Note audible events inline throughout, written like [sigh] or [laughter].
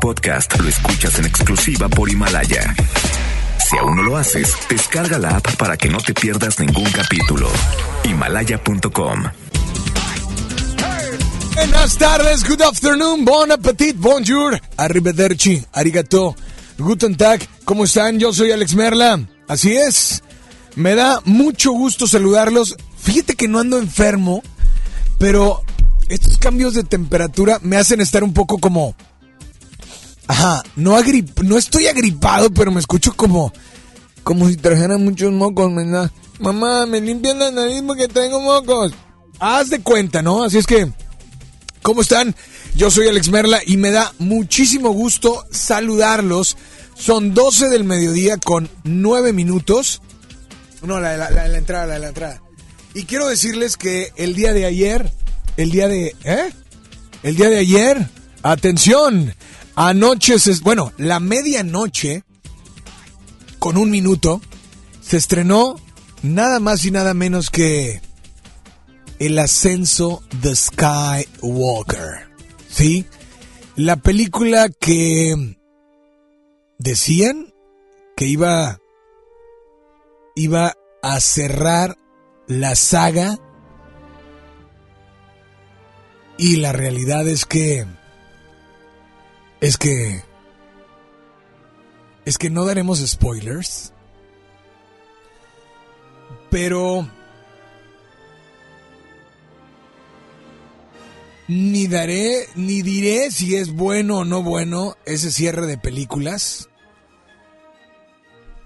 podcast lo escuchas en exclusiva por Himalaya. Si aún no lo haces, descarga la app para que no te pierdas ningún capítulo. Himalaya.com. Buenas tardes, good afternoon, bon appetit, bonjour, arrivederci, arigato, guten tag, ¿cómo están? Yo soy Alex Merla, así es, me da mucho gusto saludarlos. Fíjate que no ando enfermo, pero estos cambios de temperatura me hacen estar un poco como... Ajá, no, agrip, no estoy agripado, pero me escucho como... Como si trajeran muchos mocos, ¿verdad? Mamá, me limpian la nariz porque tengo mocos. Haz de cuenta, ¿no? Así es que... ¿Cómo están? Yo soy Alex Merla y me da muchísimo gusto saludarlos. Son 12 del mediodía con 9 minutos. No, la, la, la, la entrada, la, la entrada. Y quiero decirles que el día de ayer el día de... ¿Eh? El día de ayer, atención, anoche, se, bueno, la medianoche, con un minuto, se estrenó nada más y nada menos que El ascenso de Skywalker. ¿Sí? La película que decían que iba iba a cerrar la saga y la realidad es que... Es que... Es que no daremos spoilers. Pero... Ni daré, ni diré si es bueno o no bueno ese cierre de películas.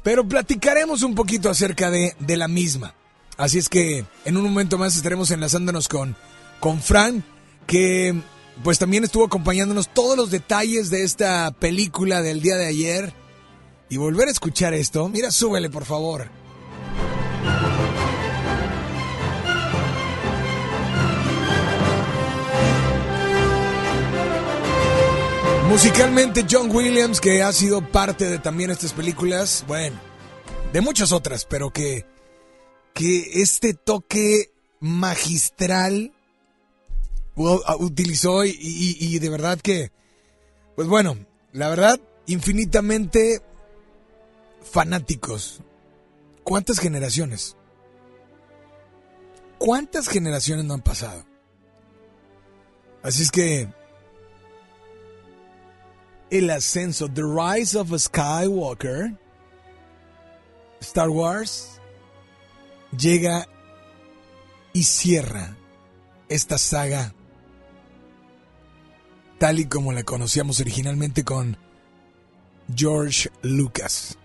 Pero platicaremos un poquito acerca de, de la misma. Así es que en un momento más estaremos enlazándonos con, con Fran, que pues también estuvo acompañándonos todos los detalles de esta película del día de ayer. Y volver a escuchar esto, mira, súbele por favor. Musicalmente John Williams, que ha sido parte de también estas películas, bueno, de muchas otras, pero que, que este toque magistral utilizó y, y, de verdad que, pues bueno, la verdad, infinitamente fanáticos. ¿Cuántas generaciones? ¿Cuántas generaciones no han pasado? Así es que el ascenso, The Rise of Skywalker, Star Wars, llega y cierra esta saga tal y como la conocíamos originalmente con George Lucas.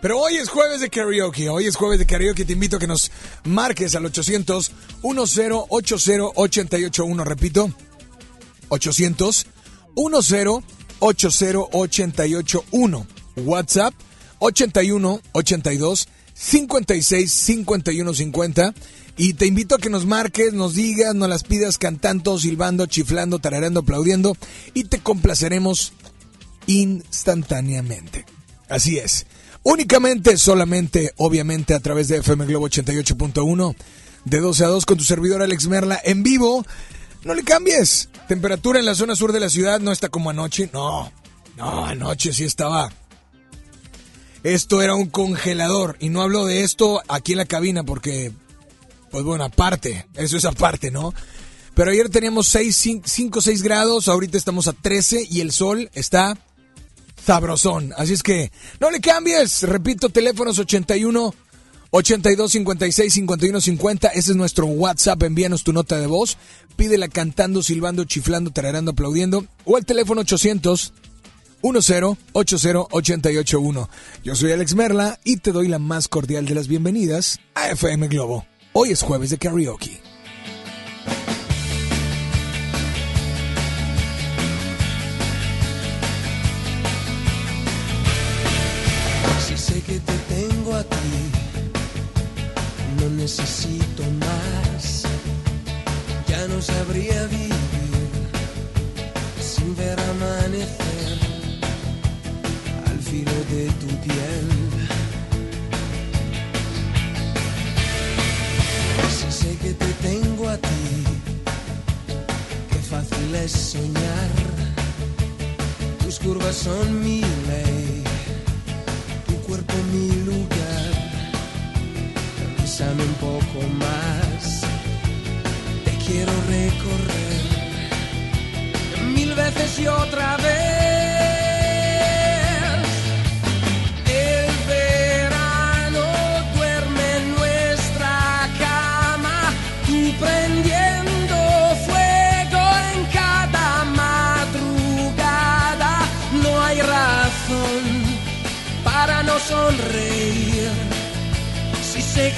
Pero hoy es jueves de karaoke, hoy es jueves de karaoke, te invito a que nos marques al 800 1080 881, repito, 800 1080 881, WhatsApp 81 82 56 51 50 y te invito a que nos marques, nos digas, nos las pidas cantando, silbando, chiflando, tarareando, aplaudiendo y te complaceremos instantáneamente. Así es. Únicamente, solamente, obviamente a través de FM Globo 88.1 de 12 a 2 con tu servidor Alex Merla en vivo. No le cambies. Temperatura en la zona sur de la ciudad no está como anoche. No, no, anoche sí estaba. Esto era un congelador. Y no hablo de esto aquí en la cabina porque pues bueno, aparte, eso es aparte, ¿no? Pero ayer teníamos 6, 5, 6 grados, ahorita estamos a 13 y el sol está sabrosón. Así es que no le cambies. Repito, teléfonos 81 82 56 51 50. Ese es nuestro WhatsApp. Envíanos tu nota de voz. Pídela cantando, silbando, chiflando, tararando, aplaudiendo. O al teléfono 800 10 80 881. Yo soy Alex Merla y te doy la más cordial de las bienvenidas a FM Globo. Hoy es jueves de karaoke. Si sé que te tengo a ti, no necesito más. Ya no sabría vivir sin ver amanecer filo de tu piel. sé que te tengo a ti, qué fácil es soñar tus curvas son mi ley, tu cuerpo mi lugar. Bésame un poco más, te quiero recorrer mil veces y otra vez.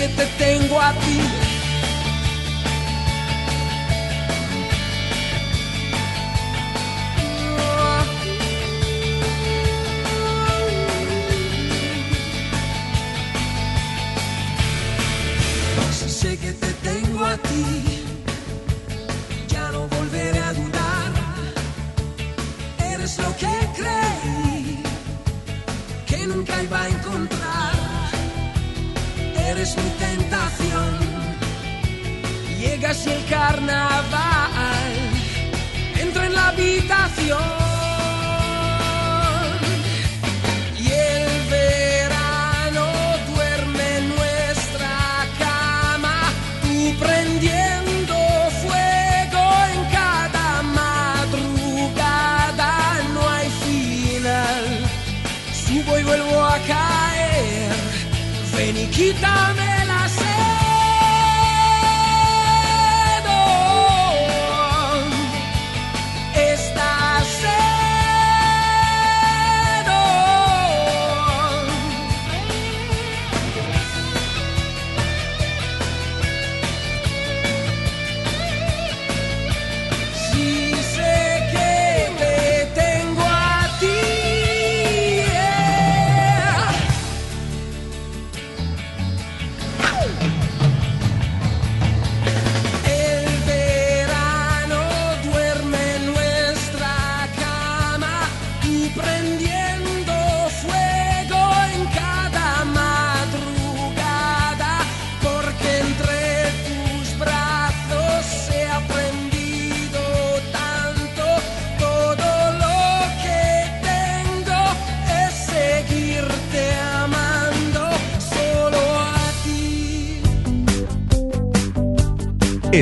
Que te tengo a ti. Sé que te tengo a ti, lo que creí que nunca iba a encontrar. Eres mi tentación. Llegas y el carnaval entra en la habitación.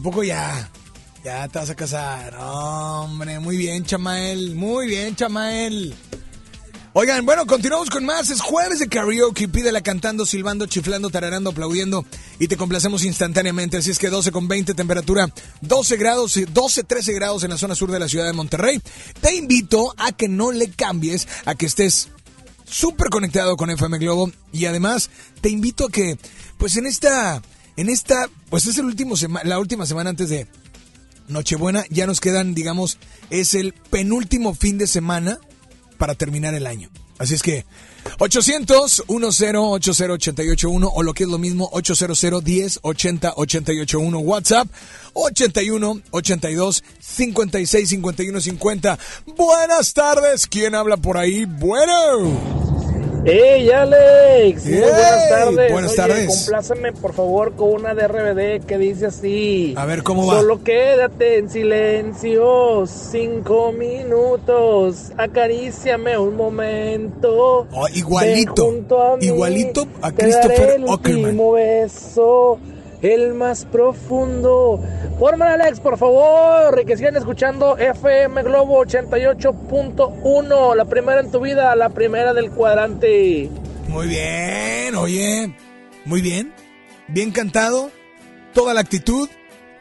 ¿A poco ya? Ya te vas a casar. Hombre, muy bien, Chamael. Muy bien, Chamael. Oigan, bueno, continuamos con más. Es jueves de karaoke. Pídela cantando, silbando, chiflando, tararando, aplaudiendo. Y te complacemos instantáneamente. Así es que 12 con 20, temperatura 12 grados, 12, 13 grados en la zona sur de la ciudad de Monterrey. Te invito a que no le cambies, a que estés súper conectado con FM Globo. Y además, te invito a que, pues en esta, en esta, pues es la última semana antes de Nochebuena. Ya nos quedan, digamos, es el penúltimo fin de semana para terminar el año. Así es que 800 10 80 881 o lo que es lo mismo 800 10 80 881 WhatsApp 81 82 56 51 50. Buenas tardes, ¿quién habla por ahí? Bueno. ¡Hey, Alex! Muy buenas tardes. buenas Oye, tardes. compláceme, por favor, con una de RBD que dice así. A ver, ¿cómo va? Solo quédate en silencio cinco minutos. Acaríciame un momento. Oh, igualito, a mí, igualito a te daré Christopher el Ockerman. beso, el más profundo. Fórmala, Alex, por favor. Y que sigan escuchando FM Globo 88.1. La primera en tu vida, la primera del cuadrante. Muy bien, oye. Muy bien. Bien cantado. Toda la actitud.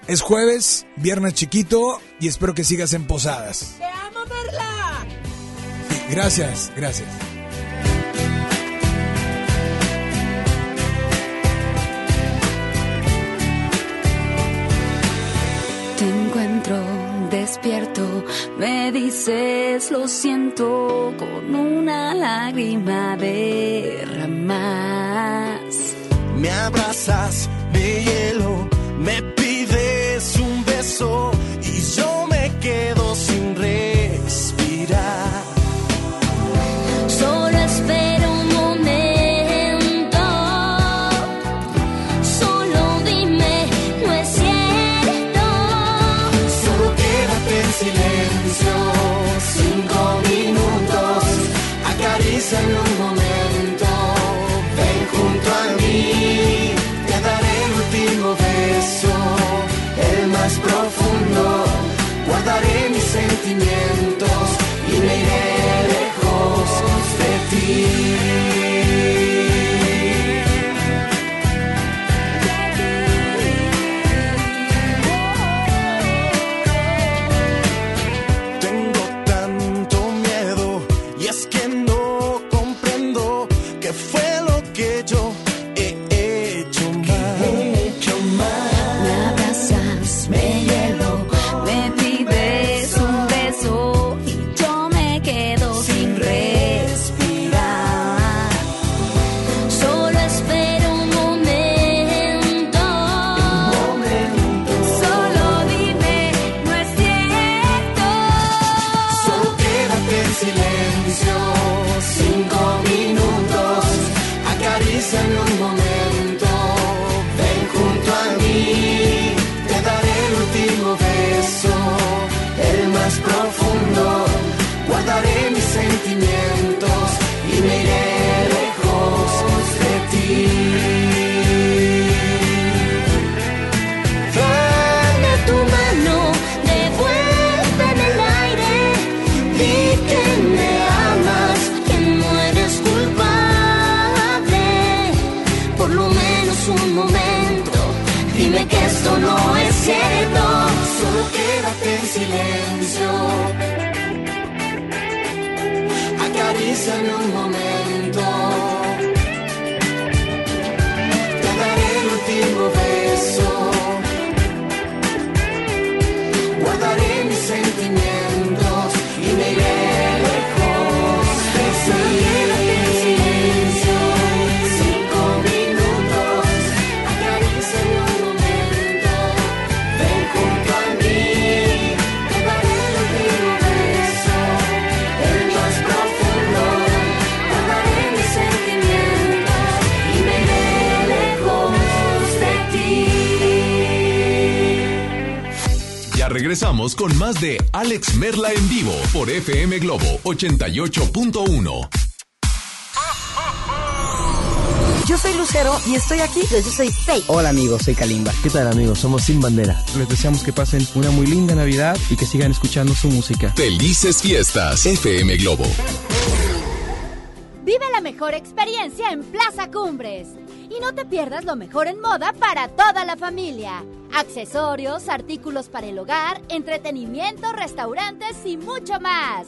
Es jueves, viernes chiquito y espero que sigas en posadas. ¡Te amo, Perla! Gracias, gracias. Despierto, me dices lo siento con una lágrima derramas. Me abrazas, me hielo, me pides un beso y yo me quedo 88.1. Yo soy Lucero y estoy aquí. Yo, soy Faye. Hola amigos, soy Kalimba. ¿Qué tal amigos? Somos Sin Bandera. Les deseamos que pasen una muy linda Navidad y que sigan escuchando su música. Felices fiestas, FM Globo. Vive la mejor experiencia en Plaza Cumbres. Y no te pierdas lo mejor en moda para toda la familia. Accesorios, artículos para el hogar, entretenimiento, restaurantes y mucho más.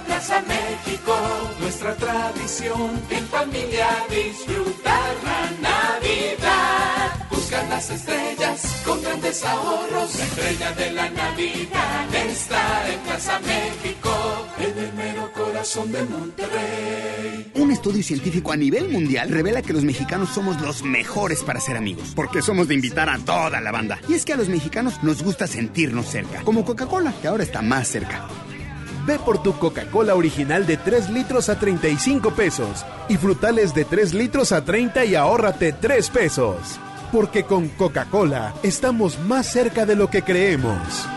Plaza México, nuestra tradición en familia disfrutar la Navidad. Buscan las estrellas con grandes ahorros. La estrella de la Navidad está en Plaza México, en el mero corazón de Monterrey. Un estudio científico a nivel mundial revela que los mexicanos somos los mejores para ser amigos, porque somos de invitar a toda la banda. Y es que a los mexicanos nos gusta sentirnos cerca, como Coca-Cola, que ahora está más cerca. Ve por tu Coca-Cola original de 3 litros a 35 pesos y frutales de 3 litros a 30 y ahórrate 3 pesos. Porque con Coca-Cola estamos más cerca de lo que creemos.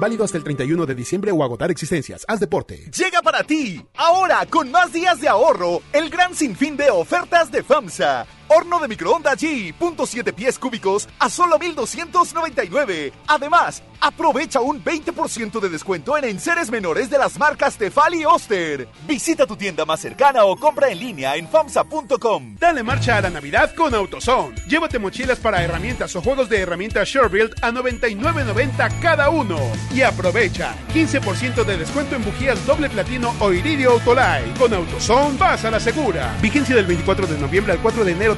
Válido hasta el 31 de diciembre o agotar existencias. Haz deporte. Llega para ti, ahora con más días de ahorro, el gran sinfín de ofertas de FAMSA. Horno de microondas G, punto siete pies cúbicos a solo 1,299. Además, aprovecha un 20% de descuento en enseres menores de las marcas Tefal y Oster. Visita tu tienda más cercana o compra en línea en FAMSA.com. Dale marcha a la Navidad con AutoZone. Llévate mochilas para herramientas o juegos de herramientas SureBuild a 99.90 cada uno. Y aprovecha 15% de descuento en bujías doble platino o iridio Autolite. Con AutoZone vas a la segura. Vigencia del 24 de noviembre al 4 de enero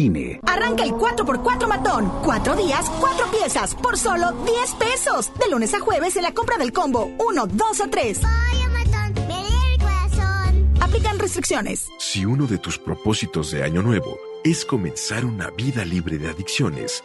INE. Arranca el 4x4 matón. Cuatro días, cuatro piezas, por solo 10 pesos. De lunes a jueves en la compra del combo 1, 2 o 3. Aplican restricciones. Si uno de tus propósitos de año nuevo es comenzar una vida libre de adicciones,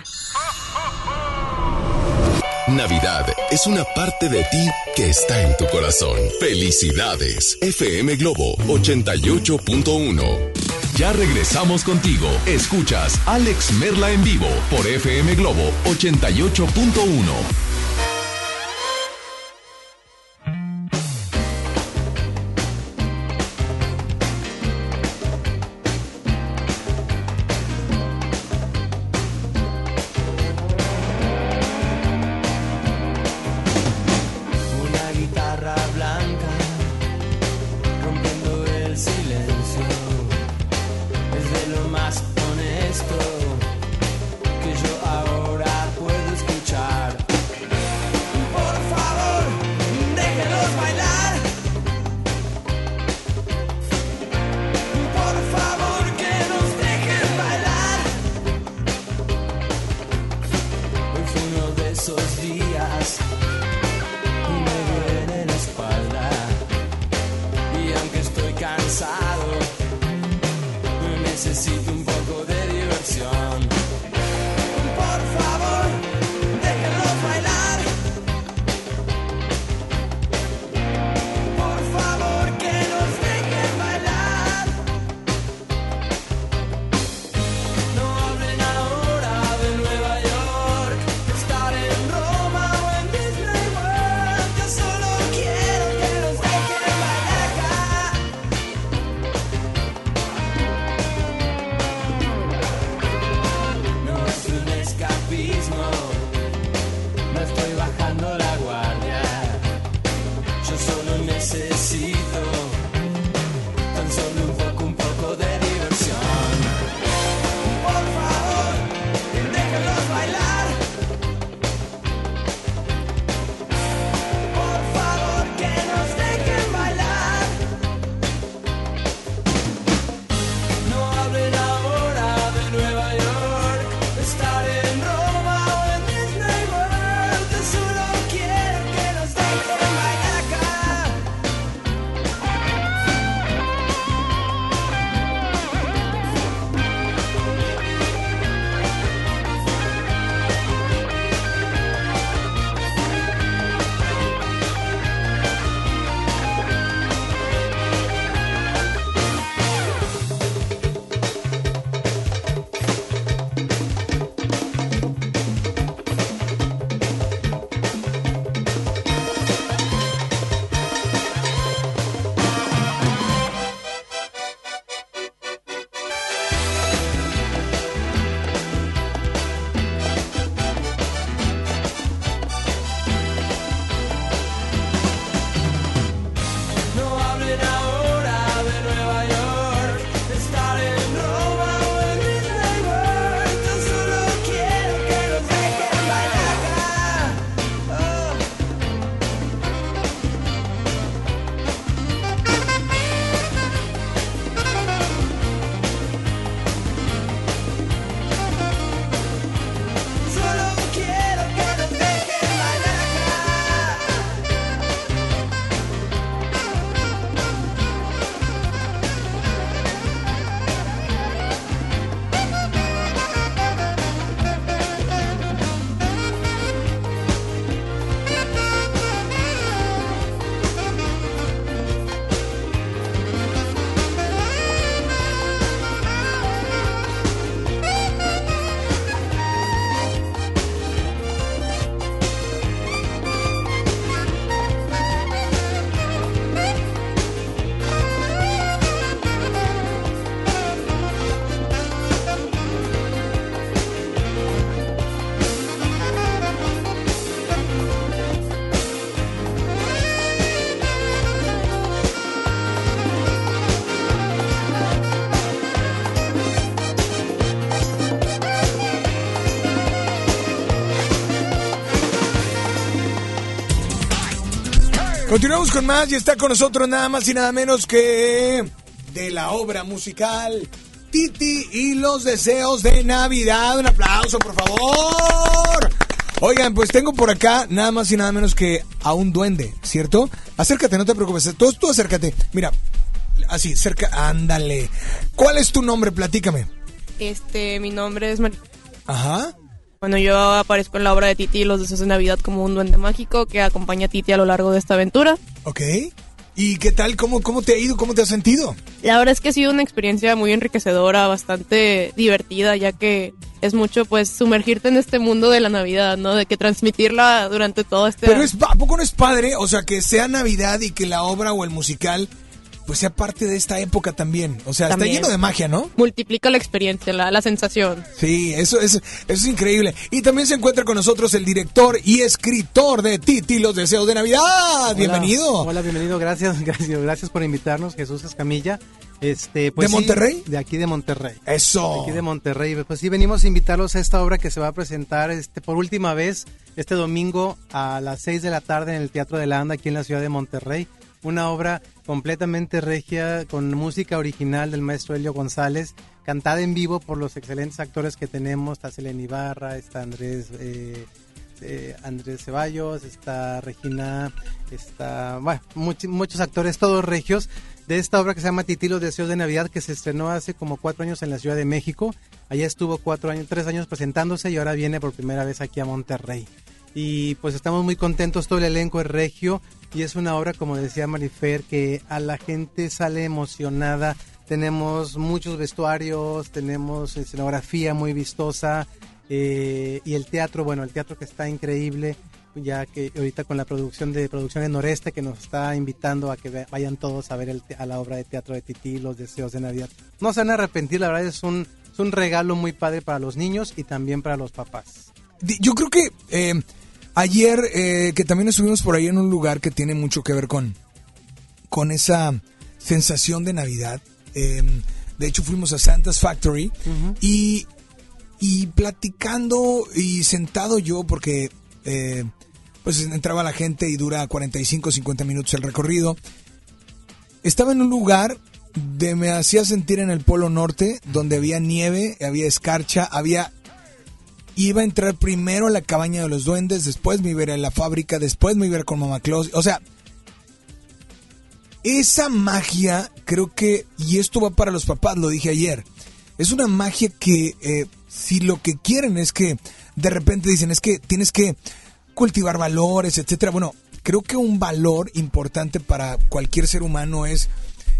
Navidad es una parte de ti que está en tu corazón. Felicidades. FM Globo 88.1. Ya regresamos contigo. Escuchas Alex Merla en vivo por FM Globo 88.1. Continuamos con más y está con nosotros nada más y nada menos que de la obra musical Titi y los deseos de Navidad. Un aplauso, por favor. Oigan, pues tengo por acá nada más y nada menos que a un duende, ¿cierto? Acércate, no te preocupes. Tú, tú acércate. Mira, así, cerca, ándale. ¿Cuál es tu nombre? Platícame. Este, mi nombre es Mar Ajá. Bueno, yo aparezco en la obra de Titi y los deseos de Navidad como un duende mágico que acompaña a Titi a lo largo de esta aventura. Ok. ¿Y qué tal? ¿Cómo, ¿Cómo te ha ido? ¿Cómo te has sentido? La verdad es que ha sido una experiencia muy enriquecedora, bastante divertida, ya que es mucho pues sumergirte en este mundo de la Navidad, ¿no? De que transmitirla durante todo este Pero es, ¿a poco no es padre? O sea, que sea Navidad y que la obra o el musical pues sea parte de esta época también. O sea, También. está lleno de magia, ¿no? multiplica la experiencia, la, la sensación. Sí, eso es, eso es increíble. Y también se encuentra con nosotros el director y escritor de Titi, Los Deseos de Navidad. Hola. Bienvenido. Hola, bienvenido. Gracias, [laughs] gracias, gracias por invitarnos, Jesús Escamilla. Este, pues ¿De sí, Monterrey? de aquí de Monterrey. Eso. De aquí de Monterrey. Pues sí, venimos a invitarlos a esta obra que se va a presentar este, por última vez este domingo a las 6 de la tarde en el Teatro de la Anda aquí en la ciudad de Monterrey. Una obra completamente regia con música original del maestro Helio González, cantada en vivo por los excelentes actores que tenemos. Está Selena Ibarra, está Andrés eh, eh, Andrés Ceballos, está Regina, está, bueno, much- muchos actores, todos regios, de esta obra que se llama Titi, los deseos de Navidad, que se estrenó hace como cuatro años en la Ciudad de México. Allá estuvo cuatro años, tres años presentándose y ahora viene por primera vez aquí a Monterrey. Y pues estamos muy contentos, todo el elenco es regio y es una obra, como decía Marifer, que a la gente sale emocionada. Tenemos muchos vestuarios, tenemos escenografía muy vistosa, eh, y el teatro, bueno, el teatro que está increíble, ya que ahorita con la producción de Producciones Noreste que nos está invitando a que vayan todos a ver el a la obra de teatro de Tití, Los Deseos de Navidad. No se van a arrepentir, la verdad es un, un regalo muy padre para los niños y también para los papás. Yo creo que eh, ayer, eh, que también estuvimos por ahí en un lugar que tiene mucho que ver con, con esa sensación de Navidad. eh, de hecho, fuimos a Santa's Factory y, y platicando y sentado yo, porque eh, pues entraba la gente y dura 45, 50 minutos el recorrido. Estaba en un lugar de me hacía sentir en el Polo Norte, donde había nieve, había escarcha, había iba a entrar primero a la cabaña de los duendes, después me iba a ir a la fábrica, después me iba a ir con Mamá Claus. O sea, esa magia, creo que, y esto va para los papás, lo dije ayer, es una magia que eh, si lo que quieren es que de repente dicen es que tienes que cultivar valores, etcétera. Bueno, creo que un valor importante para cualquier ser humano es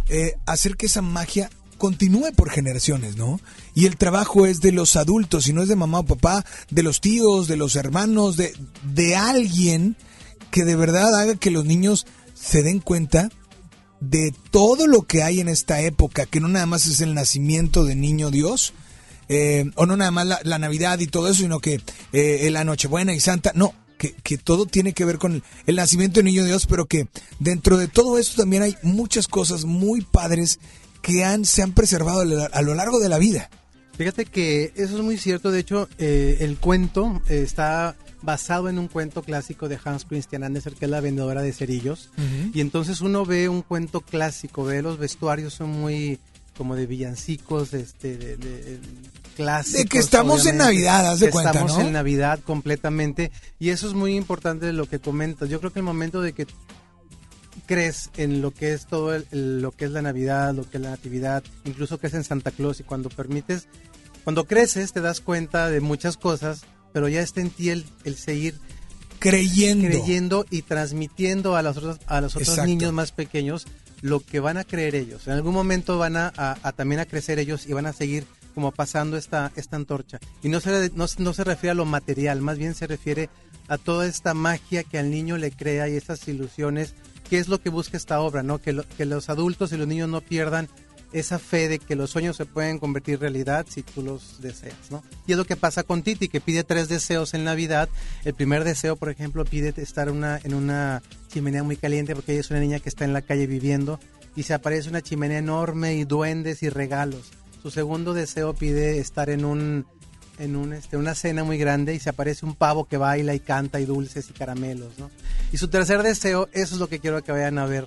eh, hacer que esa magia continúe por generaciones, ¿no? Y el trabajo es de los adultos, y no es de mamá o papá, de los tíos, de los hermanos, de, de alguien que de verdad haga que los niños se den cuenta de todo lo que hay en esta época, que no nada más es el nacimiento de niño Dios, eh, o no nada más la, Navidad y todo eso, sino que eh, la Nochebuena y Santa, no, que, que todo tiene que ver con el, el nacimiento de niño Dios, pero que dentro de todo esto también hay muchas cosas muy padres que han, se han preservado a lo- largo de la vida. Fíjate que eso es muy cierto, de hecho eh, el cuento eh, está basado en un cuento clásico de Hans Christian Andersen, que es la vendedora de cerillos. Y entonces uno ve un cuento clásico, ve los vestuarios son muy como de villancicos, este, de, de- clásicos. De que estamos en Navidad, haz de que cuenta, Estamos ¿no? en Navidad completamente. Y eso es muy importante de lo que comentas. Yo creo que el momento de que crees en lo que es todo el- el- lo que es la Navidad, lo que es la Natividad, incluso crees en Santa Claus y cuando permites, cuando creces te das cuenta de muchas cosas, pero ya está en ti el, el seguir creyendo. creyendo y transmitiendo a los otros, a los otros Exacto. niños más pequeños lo que van a creer ellos. En algún momento van a, a- a también a crecer ellos y van a seguir como pasando esta, esta antorcha. Y no se, no, no se refiere a lo material, más bien se refiere a toda esta magia que al niño le crea y estas ilusiones, que es lo que busca esta obra, ¿no? Que, lo- que los adultos y los niños no pierdan esa fe de que los sueños se pueden convertir en realidad si tú los deseas, ¿no? Y es lo que pasa con Titi, que pide tres deseos en Navidad. El primer deseo, por ejemplo, pide estar una, en una chimenea muy caliente porque ella es una niña que está en la calle viviendo y se aparece una chimenea enorme y duendes y regalos. Su segundo deseo pide estar en un en un, este, una cena muy grande y se aparece un pavo que baila y canta y dulces y caramelos, ¿no? Y su tercer deseo, eso es lo que quiero que vayan a ver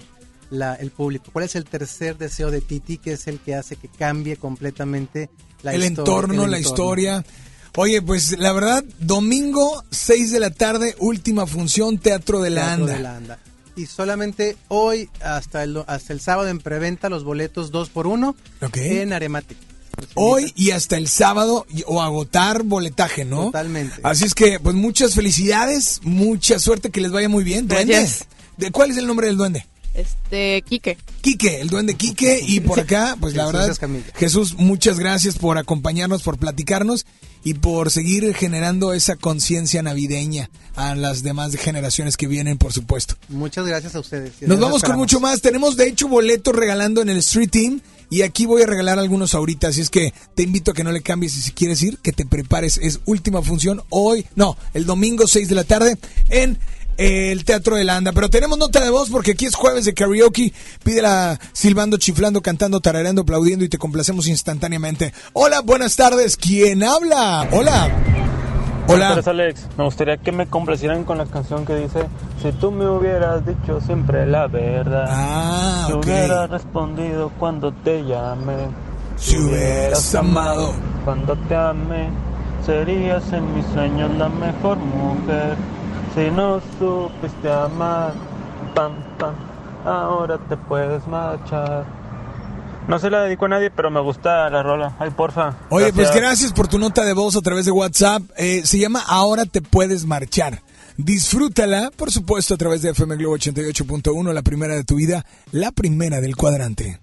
la, el público. ¿Cuál es el tercer deseo de Titi que es el que hace que cambie completamente la el entorno, el la entorno? historia. Oye, pues la verdad, domingo 6 de la tarde, última función, Teatro de la Teatro Anda. de la Anda. Y solamente hoy hasta el, hasta el sábado en preventa los boletos 2 por 1 Ok. en Arematic. Hoy y hasta el sábado y- o agotar boletaje, ¿no? Totalmente. Así es que, pues muchas felicidades, mucha suerte, que les vaya muy bien. Duende. Gracias. ¿De cuál es el nombre del duende? Este, Quique. Quique, el duende Quique. Y por acá, pues la verdad. Jesús, muchas gracias por acompañarnos, por platicarnos y por seguir generando esa conciencia navideña a las demás generaciones que vienen, por supuesto. Muchas gracias a ustedes. Nos vamos con mucho más. Tenemos de hecho boletos regalando en el Street Team. Y aquí voy a regalar algunos ahorita. Así es que te invito a que no le cambies. Y si quieres ir, que te prepares. Es última función hoy. No, el domingo 6 de la tarde en el Teatro de la Anda. Pero tenemos nota de voz porque aquí es jueves de karaoke. Pídela silbando, chiflando, cantando, tarareando, aplaudiendo y te complacemos instantáneamente. Hola, buenas tardes. ¿Quién habla? Hola. Hola. Buenas tardes, Alex. Me gustaría que me complacieran con la canción que dice Si tú me hubieras dicho siempre la verdad Ah, Si ok. hubieras respondido cuando te llamé Si hubieras amado Cuando te amé Serías en mis sueños la mejor mujer Si no supiste amar Pam, pam Ahora te puedes marchar no se la dedico a nadie, pero me gusta la rola. Ay, porfa. Oye, pues gracias por tu nota de voz a través de WhatsApp. Eh, se llama Ahora te puedes marchar. Disfrútala, por supuesto, a través de FM Globo 88.1, la primera de tu vida, la primera del cuadrante.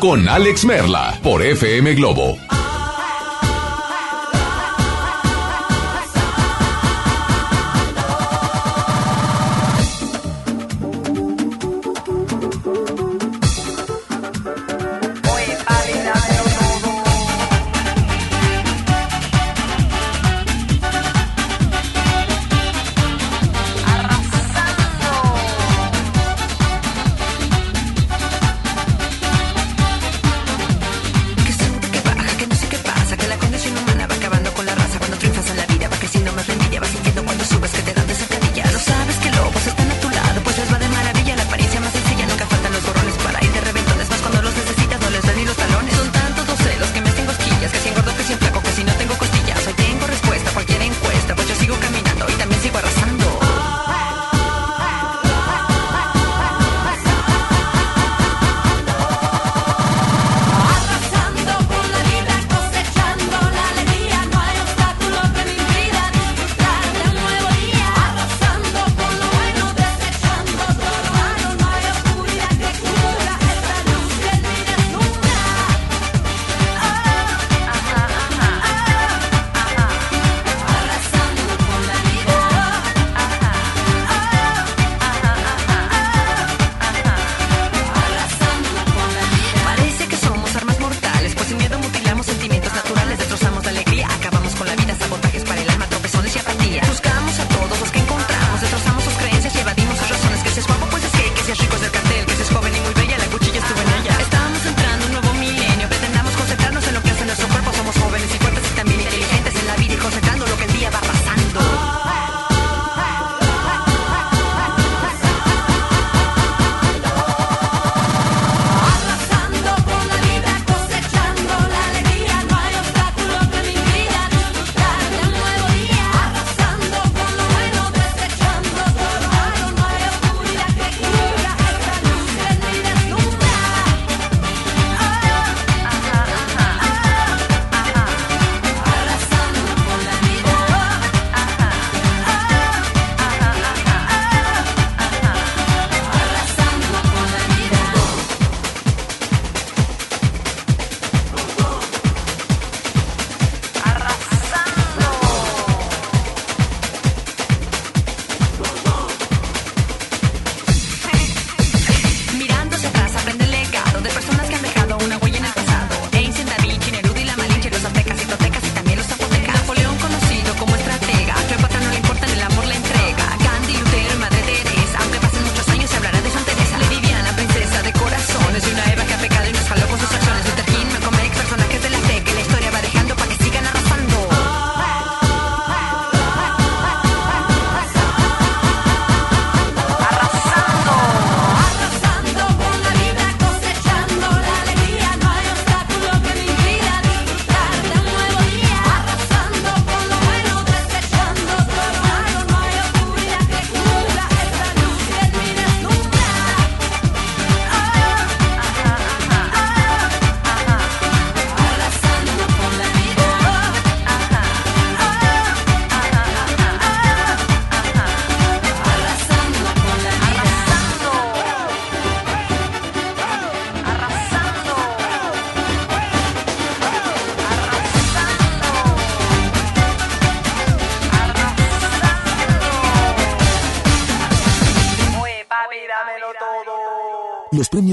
Con Alex Merla por FM Globo.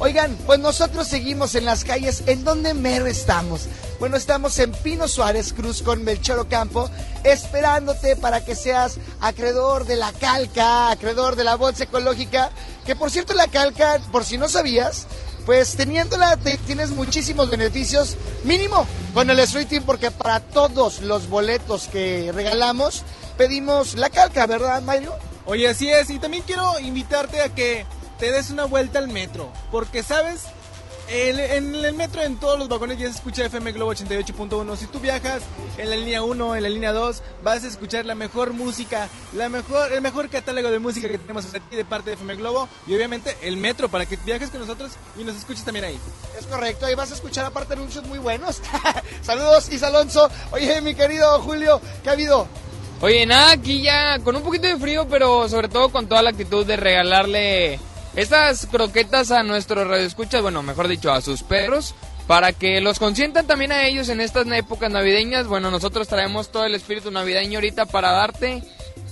Oigan, pues nosotros seguimos en las calles. ¿En donde mero estamos? Bueno, estamos en Pino Suárez Cruz con Melchor Ocampo, esperándote para que seas acreedor de la calca, acreedor de la bolsa ecológica. Que por cierto, la calca, por si no sabías, pues teniéndola te- tienes muchísimos beneficios, mínimo con el Street Team, porque para todos los boletos que regalamos pedimos la calca, ¿verdad, Mario? Oye, así es, y también quiero invitarte a que te des una vuelta al metro, porque sabes, El- en el metro en todos los vagones ya se escucha FM Globo 88.1. Si tú viajas en la línea 1, en la línea 2, vas a escuchar la mejor música, la mejor, el mejor catálogo de música que tenemos aquí de parte de FM Globo y obviamente el metro para que viajes con nosotros y nos escuches también ahí. Es correcto, ahí vas a escuchar aparte anuncios muy buenos. [laughs] Saludos, Isa Alonso. Oye, mi querido Julio, ¿qué ha habido? Oye, nada, aquí ya con un poquito de frío, pero sobre todo con toda la actitud de regalarle estas croquetas a nuestros radioescuchas, bueno, mejor dicho, a sus perros, para que los consientan también a ellos en estas épocas navideñas. Bueno, nosotros traemos todo el espíritu navideño ahorita para darte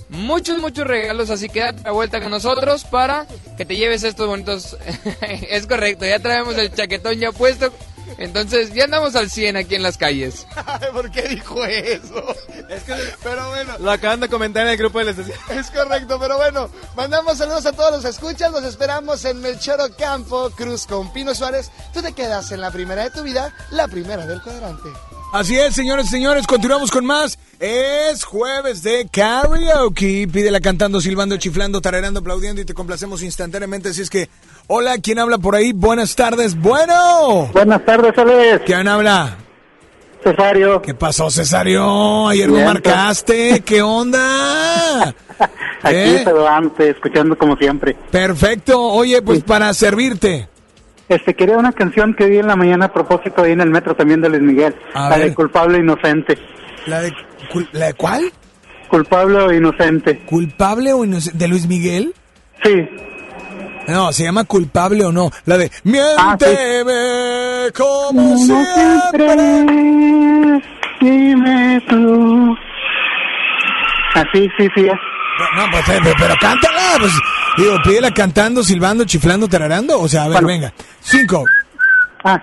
muchos, muchos regalos, así que date la vuelta con nosotros para que te lleves estos bonitos. [laughs] es correcto, ya traemos el chaquetón ya puesto. Entonces ya andamos al 100 aquí en las calles. [laughs] ¿Por qué dijo eso? Es que, pero bueno. Lo acaban de comentar en el grupo de la [laughs] estación. Es correcto, pero bueno, mandamos saludos a todos los escuchas, los esperamos en Melchoro Campo, Cruz con Pino Suárez. Tú te quedas en la primera de tu vida, la primera del cuadrante. Así es, señores y señores, continuamos con más. Es jueves de karaoke. Pídela cantando, silbando, chiflando, tarareando, aplaudiendo y te complacemos instantáneamente. Así es que, hola, ¿quién habla por ahí? Buenas tardes. Bueno. Buenas tardes, Alex. ¿Quién habla? Cesario. ¿Qué pasó, Cesario? Ayer me marcaste. ¿Qué onda? [laughs] Aquí ¿Eh? saludante, escuchando como siempre. Perfecto. Oye, pues para servirte. Este, quería una canción que vi en la mañana a propósito ahí en el metro también de Luis Miguel. A la ver. de Culpable Inocente. ¿La de, cul- ¿La de cuál? Culpable o Inocente. ¿Culpable o inocente? ¿De Luis Miguel? Sí. No, se llama culpable o no. La de Ah, Miénteme como Como siempre. Dime tú. Así, sí, sí. es. No, pues, pero, pero cántala, pues. Digo, pídela cantando, silbando, chiflando, tararando. O sea, a ver, Bueno. venga. Cinco. Ah.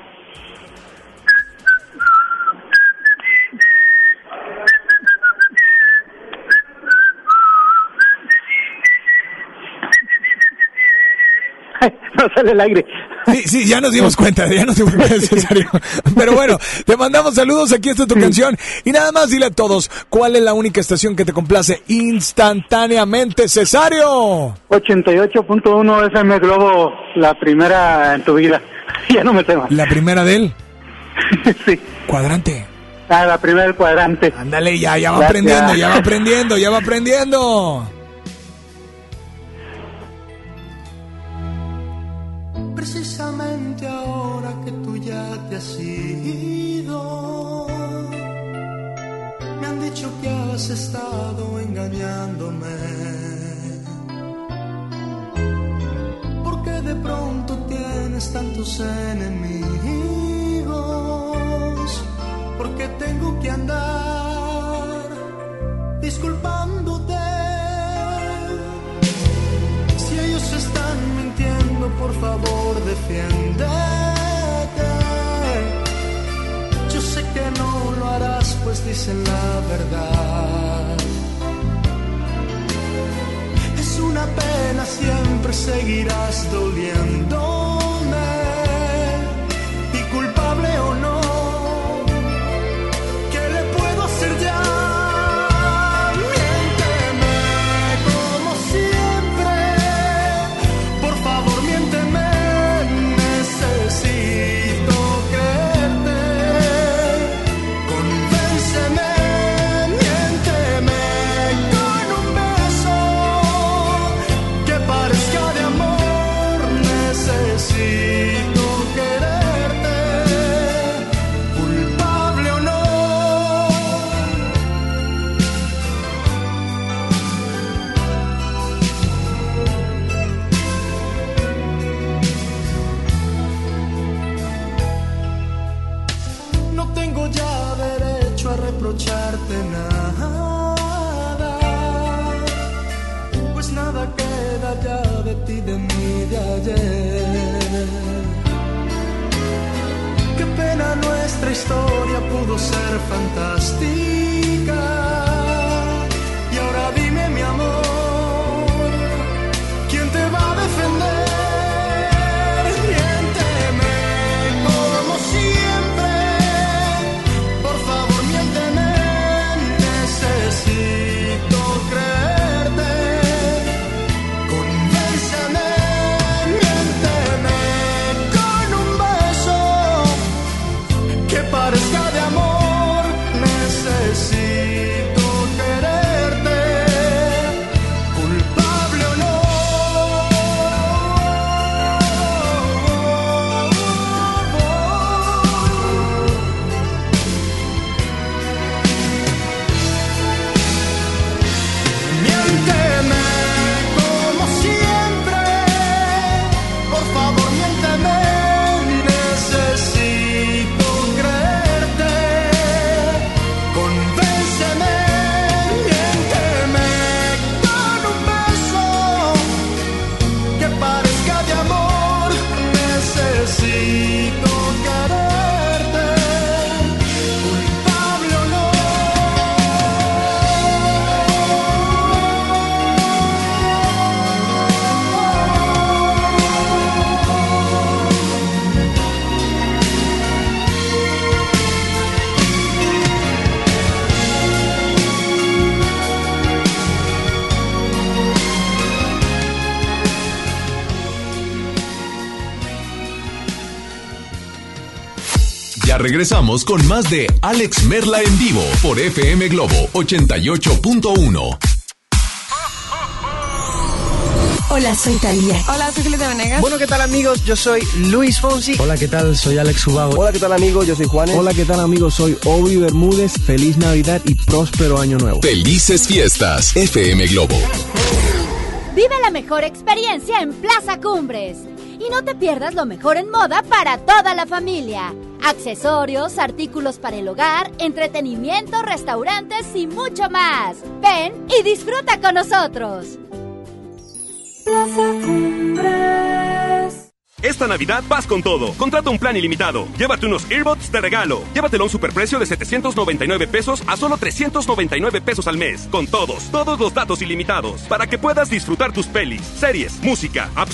[laughs] no sale el aire. Sí, sí, ya nos dimos cuenta, ya nos dimos cuenta, Cesario. [laughs] Pero bueno, te mandamos saludos, aquí está tu canción. Y nada más dile a todos, ¿cuál es la única estación que te complace instantáneamente, Cesario? 88.1 FM Globo, la primera en tu vida. [laughs] ya no me más. La primera de él. sí. Cuadrante. Ah, la primera del cuadrante. Ándale, ya, ya va aprendiendo, ya va aprendiendo, ya va aprendiendo. Precisamente ahora que tú ya te has ido, me han dicho que has estado engañándome. Porque de pronto tienes tantos enemigos, porque tengo que andar disculpándote. Si ellos están por favor, defiéndete. Yo sé que no lo harás, pues dicen la verdad. Es una pena, siempre seguirás doliéndome. Regresamos con más de Alex Merla en vivo por FM Globo 88.1. Hola, soy Talía. Hola, soy Julieta Venegas. Bueno, ¿qué tal amigos? Yo soy Luis Fonsi. Hola, ¿qué tal? Soy Alex Ubago. Hola, ¿qué tal amigos? Yo soy Juanes. Hola, ¿qué tal amigos? Soy Obi Bermúdez. Feliz Navidad y próspero año nuevo. Felices fiestas, FM Globo. Vive la mejor experiencia en Plaza Cumbres. Y no te pierdas lo mejor en moda para toda la familia. Accesorios, artículos para el hogar, entretenimiento, restaurantes y mucho más. Ven y disfruta con nosotros. Plaza Cumbres. Esta Navidad vas con todo. Contrata un plan ilimitado. Llévate unos earbuds de regalo. Llévatelo a un superprecio de 799 pesos a solo 399 pesos al mes. Con todos, todos los datos ilimitados. Para que puedas disfrutar tus pelis, series, música, apps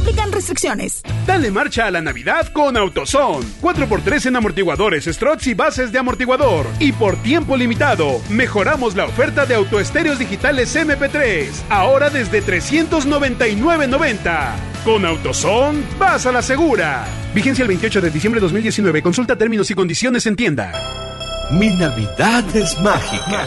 Aplican restricciones. Dale marcha a la Navidad con AutoZone. 4x3 en amortiguadores, struts y bases de amortiguador. Y por tiempo limitado, mejoramos la oferta de autoestéreos digitales MP3. Ahora desde 399.90. Con AutoZone, vas a la segura. Vigencia el 28 de diciembre de 2019. Consulta términos y condiciones en tienda. Mi Navidad es mágica.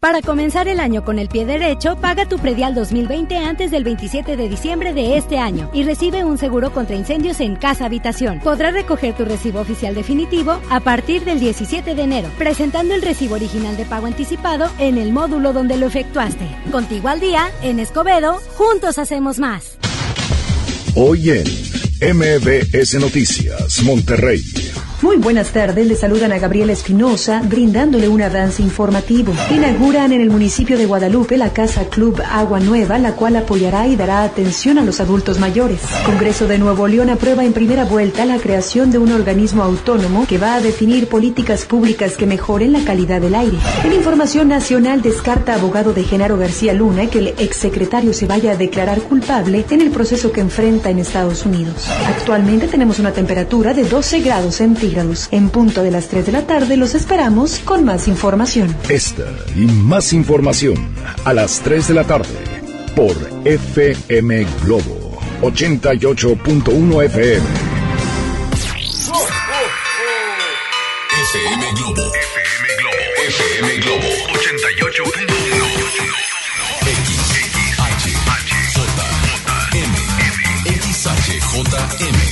Para comenzar el año con el pie derecho, paga tu predial 2020 antes del 27 de diciembre de este año y recibe un seguro contra incendios en casa habitación. Podrás recoger tu recibo oficial definitivo a partir del 17 de enero, presentando el recibo original de pago anticipado en el módulo donde lo efectuaste. Contigo al día, en Escobedo, juntos hacemos más. Hoy en MBS Noticias, Monterrey. Muy buenas tardes, le saludan a Gabriela Espinosa, brindándole un avance informativo. Inauguran en el municipio de Guadalupe la Casa Club Agua Nueva, la cual apoyará y dará atención a los adultos mayores. Congreso de Nuevo León aprueba en primera vuelta la creación de un organismo autónomo que va a definir políticas públicas que mejoren la calidad del aire. En Información Nacional descarta abogado de Genaro García Luna que el exsecretario se vaya a declarar culpable en el proceso que enfrenta en Estados Unidos. Actualmente tenemos una temperatura de 12 grados centígrados en punto de las 3 de la tarde los esperamos con más información. Esta y más información a las 3 de la tarde por FM Globo 88.1 FM. FM Globo. FM Globo. FM Globo 88.1. XHJM.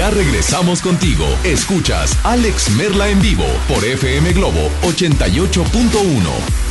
Ya regresamos contigo. Escuchas Alex Merla en vivo por FM Globo 88.1.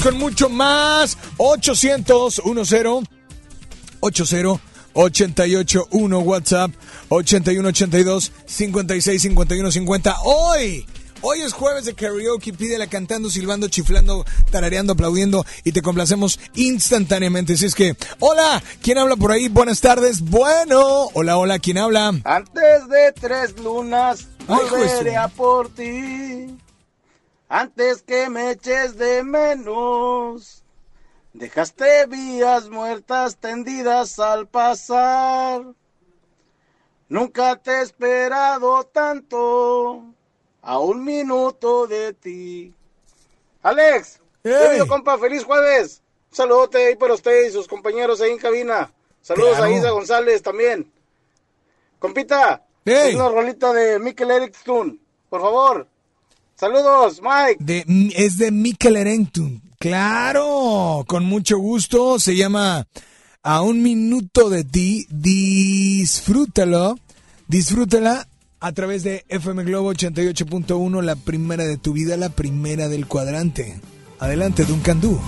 con mucho más. 800 10 80 881 WhatsApp 81 82 56 51 50. Hoy, hoy es jueves de karaoke. Pídela cantando, silbando, chiflando, tarareando, aplaudiendo y te complacemos instantáneamente. Así es que, hola, ¿quién habla por ahí? Buenas tardes. Bueno, hola, hola, ¿quién habla? Antes de tres lunas, volveré a por ti. Antes que me eches de menos, dejaste vías muertas tendidas al pasar. Nunca te he esperado tanto, a un minuto de ti. Alex, querido compa, feliz jueves. Un saludote ahí para usted y sus compañeros ahí en cabina. Saludos Claro. a Isa González también. Compita, es una rolita de Mikel Erickson, por favor. Saludos, Mike. De, es de Mikel Erentun. Claro, con mucho gusto. Se llama A un minuto de ti. Disfrútalo. Disfrútala a través de FM Globo 88.1, la primera de tu vida, la primera del cuadrante. Adelante, Duncan Du.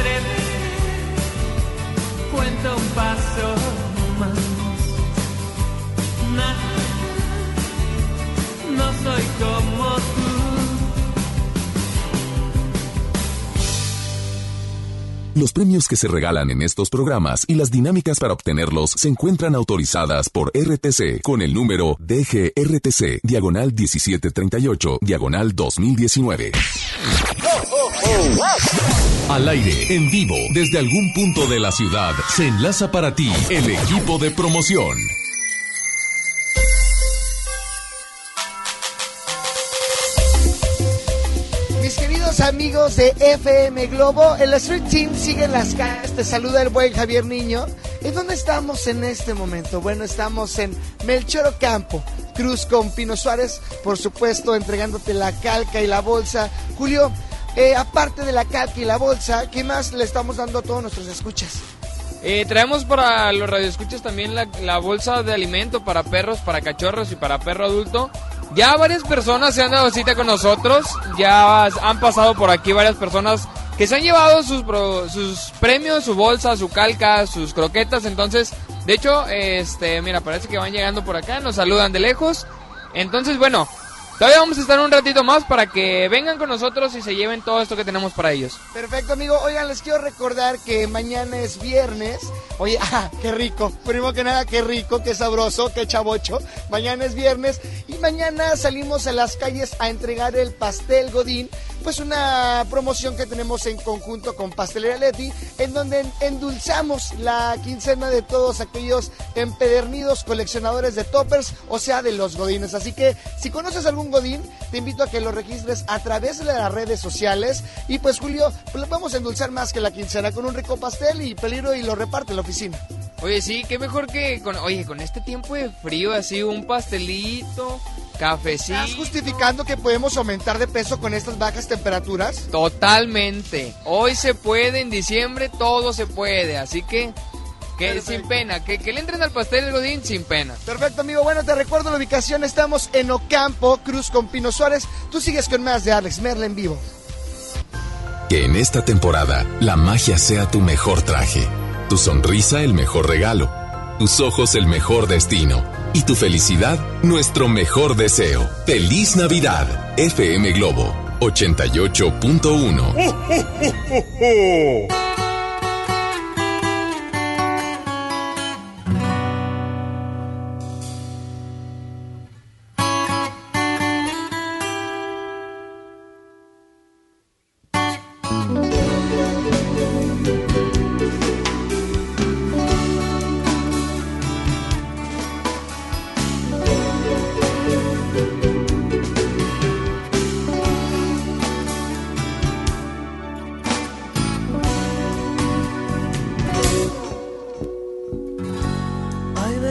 Me atreví, cuento un paso más. Nada, no soy como tú. Los premios que se regalan en estos programas y las dinámicas para obtenerlos se encuentran autorizadas por RTC con el número DGRTC, diagonal 1738, diagonal 2019. Al aire, en vivo, desde algún punto de la ciudad, se enlaza para ti el equipo de promoción. Mis queridos amigos de FM Globo, el Street Team sigue en las calles. Te saluda el buen Javier Niño. ¿En dónde estamos en este momento? Bueno, estamos en Melchor Ocampo, Cruz con Pino Suárez, por supuesto, entregándote la calca y la bolsa. Julio, eh, aparte de la calca y la bolsa, ¿qué más le estamos dando a todos nuestros escuchas? Eh, traemos para los radioescuchas también la, bolsa de alimento para perros, para cachorros y para perro adulto. Ya varias personas se han dado cita con nosotros, ya han pasado por aquí varias personas que se han llevado sus premios, su bolsa, su calca, sus croquetas. Entonces, de hecho, este, mira, parece que van llegando por acá, nos saludan de lejos. Entonces, bueno, todavía vamos a estar un ratito más para que vengan con nosotros y se lleven todo esto que tenemos para ellos. Perfecto, amigo. Oigan, les quiero recordar que mañana es viernes. Oye, [laughs] ah, qué rico. Primero que nada, qué rico, qué sabroso, qué chavocho. Mañana es viernes y mañana salimos a las calles a entregar el pastel Godín. Pues una promoción que tenemos en conjunto con Pastelería Leti, en donde endulzamos la quincena de todos aquellos empedernidos coleccionadores de toppers, o sea, de los godines. Así que si conoces algún godín, te invito a que lo registres a través de las redes sociales. Y pues, Julio, pues vamos a endulzar más que la quincena con un rico pastel y peligro y lo reparte en la oficina. Oye, sí, qué mejor que con, oye, con este tiempo de frío, así un pastelito, cafecito. ¿Estás justificando que podemos aumentar de peso con estas bajas temperaturas? Totalmente. Hoy se puede, en diciembre todo se puede, así que que sin pena, que, que le entren al pastel del Godín sin pena. Perfecto, amigo. Bueno, te recuerdo la ubicación. Estamos en Ocampo, Cruz con Pino Suárez. Tú sigues con más de Alex Merla en vivo. Que en esta temporada la magia sea tu mejor traje, tu sonrisa el mejor regalo, tus ojos el mejor destino y tu felicidad nuestro mejor deseo. Feliz Navidad, FM Globo 88.1. [laughs]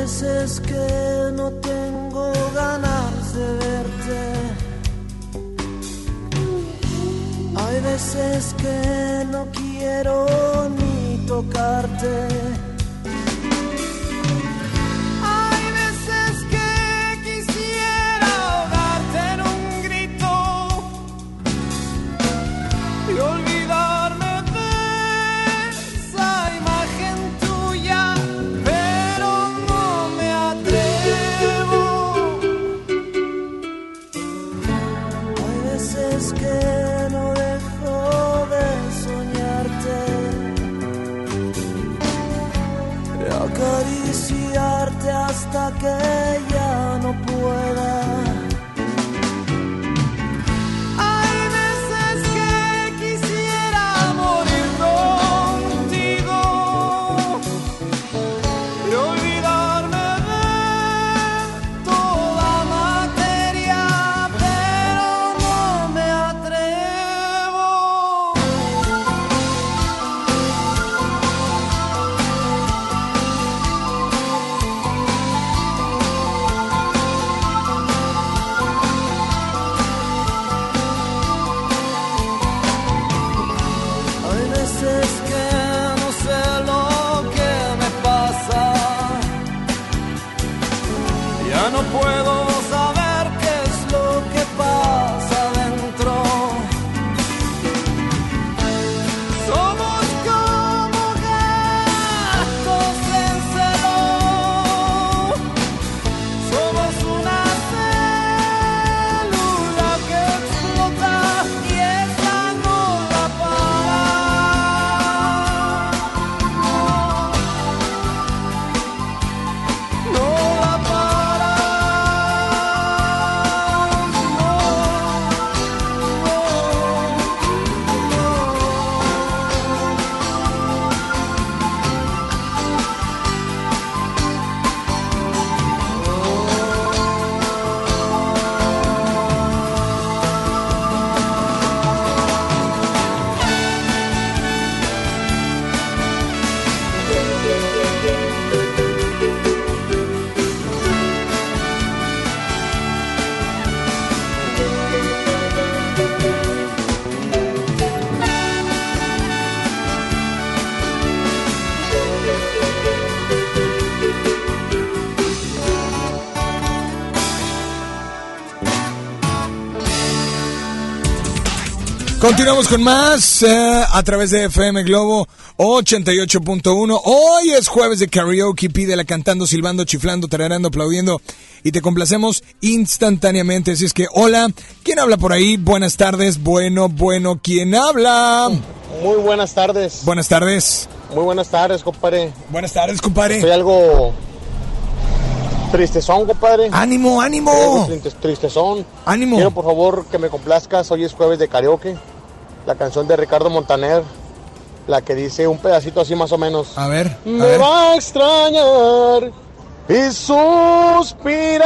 veces que no tengo ganas de verte. Hay veces que no quiero ni tocarte. Continuamos con más eh, a través de FM Globo 88.1. Hoy es jueves de karaoke. Pídela cantando, silbando, chiflando, tararando, aplaudiendo. Y te complacemos instantáneamente. Así es que, hola, ¿quién habla por ahí? Buenas tardes. Bueno, bueno, ¿quién habla? Muy buenas tardes. Buenas tardes. Muy buenas tardes, compadre. Buenas tardes, compadre. Estoy algo tristezón, compadre. ¡Ánimo, ánimo! Tristezón. ¡Ánimo! Quiero, por favor, que me complazcas. Hoy es jueves de karaoke. La canción de Ricardo Montaner. La que dice un pedacito así más o menos. A ver. Me va a extrañar y suspirar.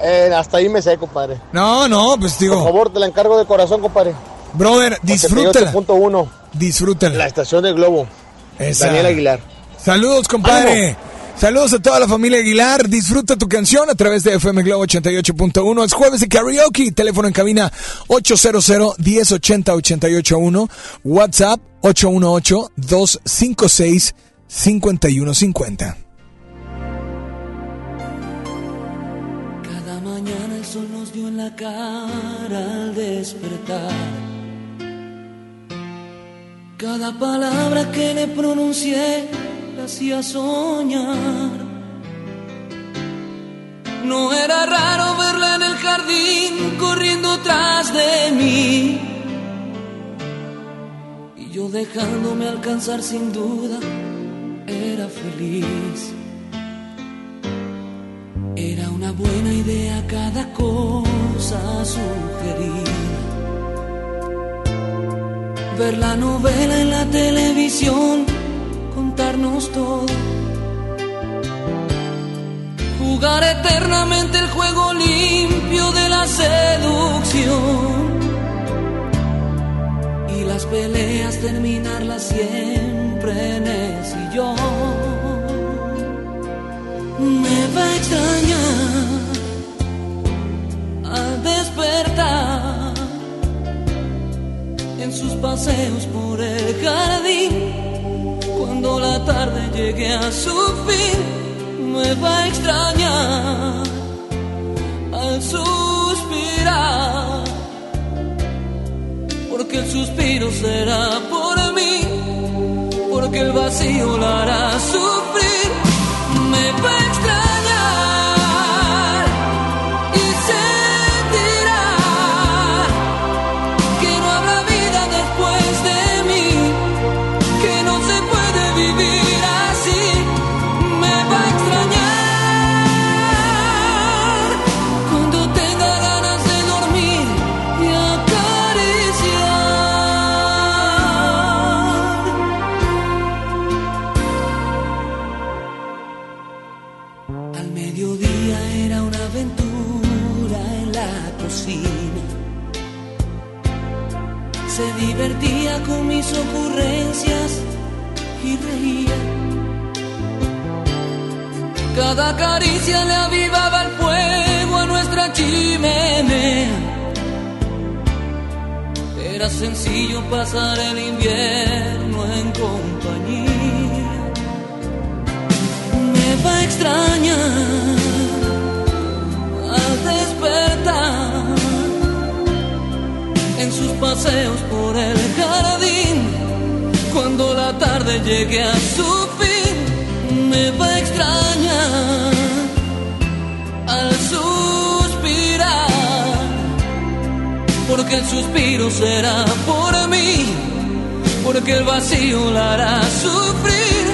Eh, hasta ahí me sé, compadre. No, no, pues digo. Por favor, te la encargo de corazón, compadre. Brother, disfrútala. 88.1. Disfrútala. La estación del Globo. Esa. Daniel Aguilar. Saludos, compadre. ¡Ánimo! Saludos a toda la familia Aguilar. Disfruta tu canción a través de FM Globo 88.1. Es jueves de karaoke. Teléfono en cabina 800-1080-881. WhatsApp 818-256-5150. Cada mañana el sol nos dio en la cara al despertar. Cada palabra que le pronuncié hacía soñar. No era raro verla en el jardín corriendo tras de mí. Y yo dejándome alcanzar sin duda, era feliz. Era una buena idea cada cosa sugerir. Ver la novela en la televisión, contarnos todo. Jugar eternamente el juego limpio de la seducción. Y las peleas terminarlas siempre en el sillón me va a extrañar al despertar en sus paseos por el jardín. La tarde llegue a su fin, me va a extrañar al suspirar. Porque el suspiro será por mí, porque el vacío la hará sufrir me va a extrañar con mis ocurrencias y reía. Cada caricia le avivaba el fuego a nuestra chimenea. Era sencillo pasar el invierno en compañía. Me va a extrañar al despertar en sus paseos por el jardín. Cuando la tarde llegue a su fin, me va a extrañar al suspirar, porque el suspiro será por mí, porque el vacío la hará sufrir,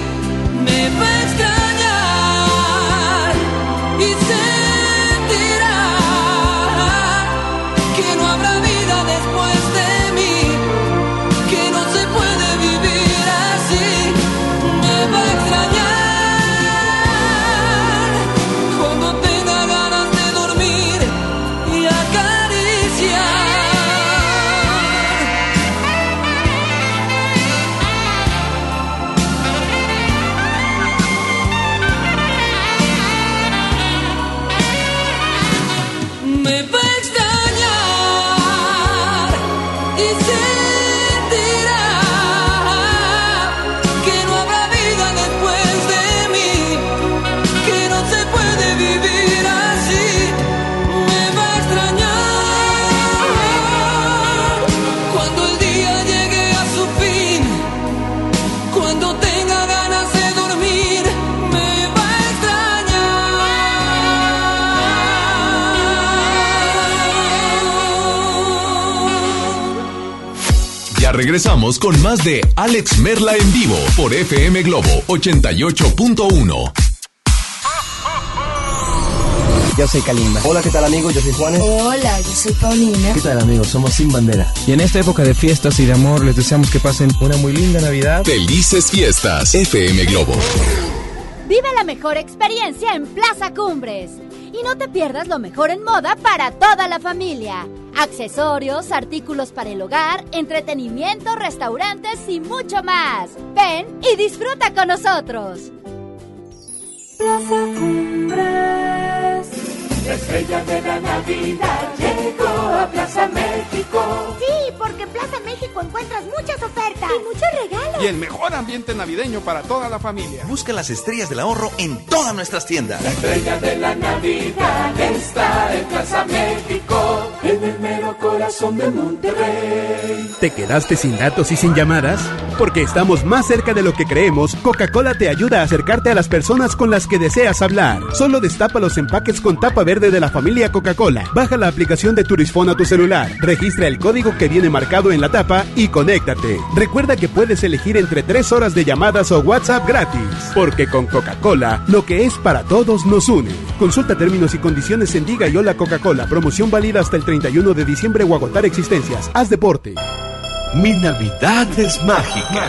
regresamos con más de Alex Merla en vivo por FM Globo 88.1. Yo soy Kalimba. Hola, ¿qué tal amigos? Yo soy Juanes. Hola, yo soy Paulina. ¿Qué tal amigos? Somos Sin Bandera. Y en esta época de fiestas y de amor les deseamos que pasen una muy linda Navidad. Felices fiestas, FM Globo. Vive la mejor experiencia en Plaza Cumbres. Y no te pierdas lo mejor en moda para toda la familia. Accesorios, artículos para el hogar, entretenimiento, restaurantes y mucho más. Ven y disfruta con nosotros. Plaza Cumbres. La estrella de la Navidad a Plaza México. Sí, porque en Plaza México encuentras muchas ofertas y muchos regalos. Y el mejor ambiente navideño para toda la familia. Busca las estrellas del ahorro en todas nuestras tiendas. La estrella de la Navidad está en Plaza México, en el mero corazón de Monterrey. ¿Te quedaste sin datos y sin llamadas? Porque estamos más cerca de lo que creemos, Coca-Cola te ayuda a acercarte a las personas con las que deseas hablar. Solo destapa los empaques con tapa verde de la familia Coca-Cola. Baja la aplicación de Turisfone a tu celular, registra el código que viene marcado en la tapa y conéctate. Recuerda que puedes elegir entre 3 horas de llamadas o WhatsApp gratis. Porque con Coca-Cola, lo que es para todos nos une. Consulta términos y condiciones en Diga y Hola Coca-Cola. Promoción válida hasta el 31 de diciembre o agotar existencias. Haz deporte. Mi Navidad es mágica.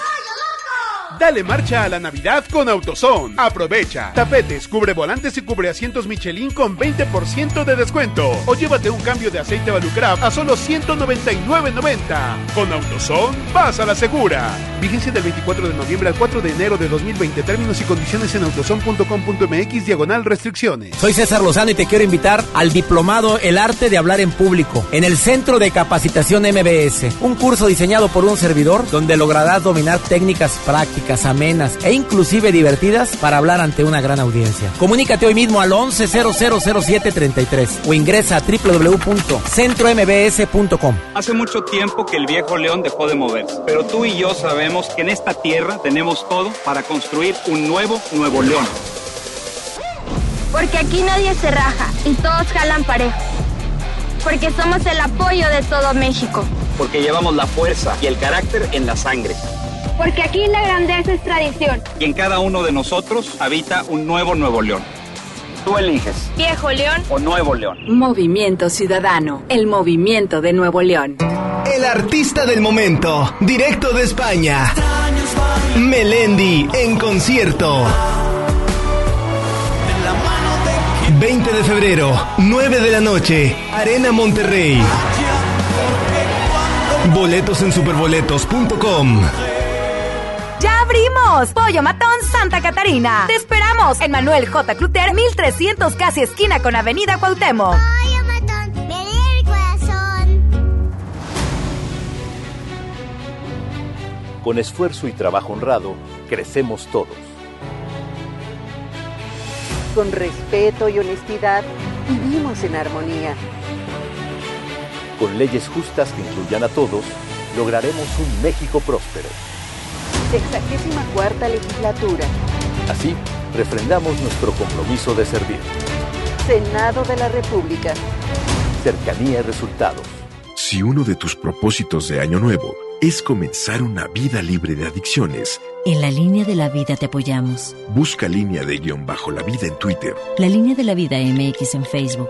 Dale marcha a la Navidad con AutoZone. Aprovecha. Tapetes, cubre volantes y cubre asientos Michelin con 20% de descuento. O llévate un cambio de aceite Valucraft a solo 199.90. Con AutoZone, vas a la segura. Vigencia del 24 de noviembre al 4 de enero de 2020. Términos y condiciones en autozone.com.mx diagonal restricciones. Soy César Lozano y te quiero invitar al diplomado El arte de hablar en público en el Centro de Capacitación MBS, un curso diseñado por un servidor donde lograrás dominar técnicas prácticas, amenas e inclusive divertidas para hablar ante una gran audiencia. Comunícate hoy mismo al 11000733 o ingresa a www.centrombs.com. Hace mucho tiempo que el viejo león dejó de moverse, pero tú y yo sabemos que en esta tierra tenemos todo para construir un nuevo Nuevo León. Porque aquí nadie se raja y todos jalan parejo. Porque somos el apoyo de todo México. porque llevamos la fuerza y el carácter en la sangre. Porque aquí la grandeza es tradición. Y en cada uno de nosotros habita un nuevo Nuevo León. Tú eliges. Viejo León o Nuevo León. Movimiento Ciudadano, el movimiento de Nuevo León. El artista del momento, directo de España. Melendi en concierto. 20 de febrero, 9 de la noche, Arena Monterrey. Boletos en superboletos.com. ¡Ya abrimos! Pollo Matón Santa Catarina. Te esperamos en Manuel J. Cluter, 1300, casi esquina con Avenida Cuauhtémoc. Pollo Matón, me lee el corazón. Con esfuerzo y trabajo honrado, crecemos todos. Con respeto y honestidad, vivimos en armonía. Con leyes justas que incluyan a todos, lograremos un México próspero. Sexagésima cuarta legislatura. Así, refrendamos nuestro compromiso de servir. Senado de la República. Cercanía y resultados. Si uno de tus propósitos de Año Nuevo es comenzar una vida libre de adicciones, En la línea de la vida te apoyamos. busca línea de guion bajo la vida en Twitter, La línea de la vida MX en Facebook.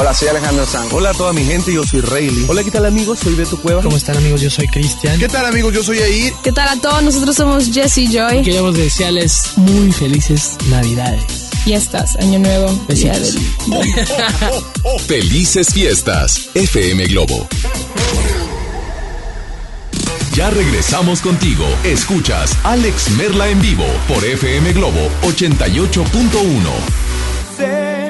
Hola, soy Alejandro Sanz. Hola a toda mi gente, yo soy Rayleigh. Hola, ¿qué tal amigos? Soy Beto Cueva. ¿Cómo están amigos? Yo soy Cristian. ¿Qué tal amigos? Yo soy Air. ¿Qué tal a todos? Nosotros somos Jesse Joy. Queremos desearles muy felices Navidades. Fiestas, Año Nuevo, del... [laughs] Felices fiestas, FM Globo. Ya regresamos contigo. Escuchas Alex Merla en vivo por FM Globo 88.1.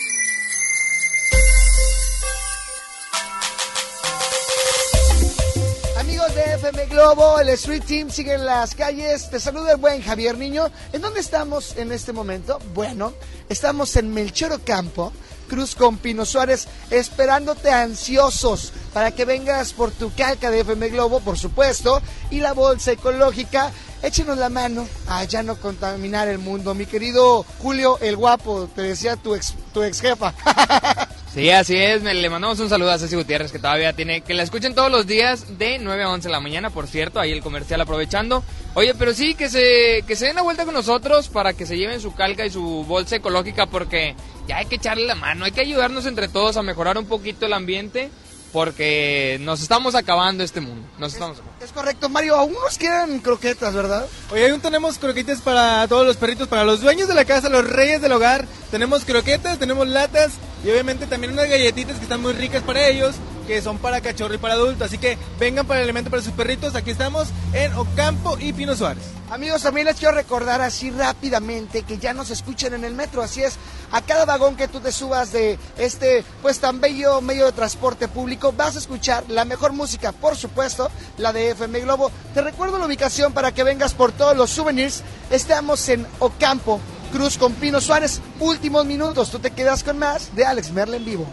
FM Globo, el Street Team sigue en las calles. Te saluda el buen Javier Niño. ¿En dónde estamos en este momento? Bueno, estamos en Melchor Ocampo, Cruz con Pino Suárez, esperándote ansiosos para que vengas por tu calca de FM Globo, por supuesto, y la bolsa ecológica. Échenos la mano a ya no contaminar el mundo. Mi querido Julio el Guapo, te decía tu ex, tu ex jefa. [laughs] Sí, así es. Le mandamos un saludo a Ceci Gutiérrez que todavía tiene. Que la escuchen todos los días de 9 a 11 de la mañana, por cierto. Ahí el comercial aprovechando. Oye, pero sí, que se, que se den la vuelta con nosotros para que se lleven su calca y su bolsa ecológica porque ya hay que echarle la mano. Hay que ayudarnos entre todos a mejorar un poquito el ambiente porque nos estamos acabando este mundo. Nos estamos acabando. Es correcto, Mario. Aún nos quedan croquetas, ¿verdad? Hoy aún tenemos croquetas para todos los perritos, para los dueños de la casa, los reyes del hogar. Tenemos croquetas, tenemos latas y obviamente también unas galletitas que están muy ricas para ellos, que son para cachorro y para adulto. Así que vengan para el alimento para sus perritos. Aquí estamos en Ocampo y Pino Suárez. Amigos, también les quiero recordar así rápidamente que ya nos escuchan en el metro. Así es, a cada vagón que tú te subas de este, pues tan bello medio de transporte público, vas a escuchar la mejor música, por supuesto, la de FM Globo. Te recuerdo la ubicación para que vengas por todos los souvenirs. Estamos en Ocampo, Cruz con Pino Suárez. Últimos minutos, tú te quedas con más de Alex Merle en vivo.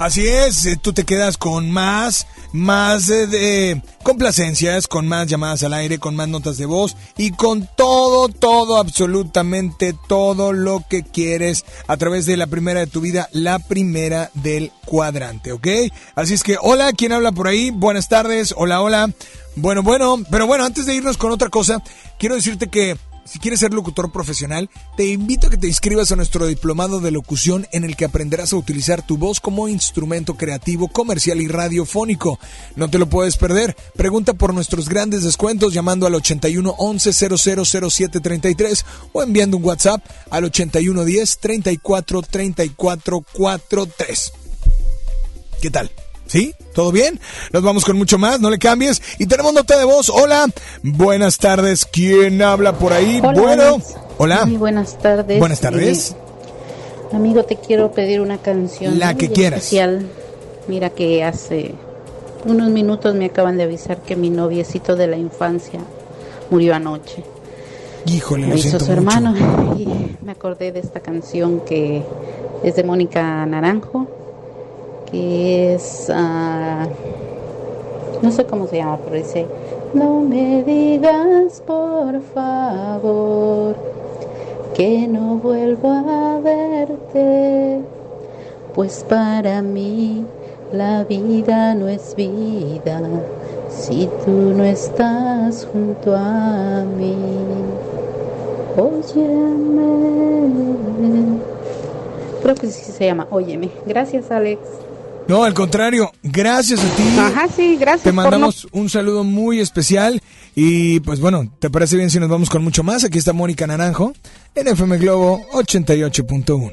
Así es, eh, tú te quedas con más, más de complacencias, con más llamadas al aire, con más notas de voz y con todo, todo, absolutamente todo lo que quieres a través de la primera de tu vida, la primera del cuadrante, ¿ok? Así es que, hola, ¿quién habla por ahí? Buenas tardes, hola, hola. Bueno, bueno, pero bueno, antes de irnos con otra cosa, quiero decirte que si quieres ser locutor profesional, te invito a que te inscribas a nuestro diplomado de locución en el que aprenderás a utilizar tu voz como instrumento creativo, comercial y radiofónico. No te lo puedes perder. Pregunta por nuestros grandes descuentos llamando al 81 11 0007 33 o enviando un WhatsApp al 81 10 34 34 43. ¿Qué tal? ¿Sí? ¿Todo bien? Nos vamos con mucho más, no le cambies. Y tenemos nota de voz. Hola, buenas tardes. ¿Quién habla por ahí? Hola, bueno, hola. Muy buenas tardes. Buenas tardes. Eh, amigo, te quiero pedir una canción. La que quieras. Especial. Mira que hace unos minutos me acaban de avisar que mi noviecito de la infancia murió anoche. Híjole, Lo hizo su mucho. hermano. [laughs] Y me acordé de esta canción que es de Mónica Naranjo, que es... ah, no sé cómo se llama, pero dice... No me digas, por favor, que no vuelvo a verte, pues para mí la vida no es vida si tú no estás junto a mí. Óyeme. Creo que sí se llama Óyeme. Gracias, Alex. No, al contrario, gracias a ti. Ajá, sí, gracias. Te por mandamos un saludo muy especial y pues bueno, ¿te parece bien si nos vamos con mucho más? Aquí está Mónica Naranjo en FM Globo 88.1.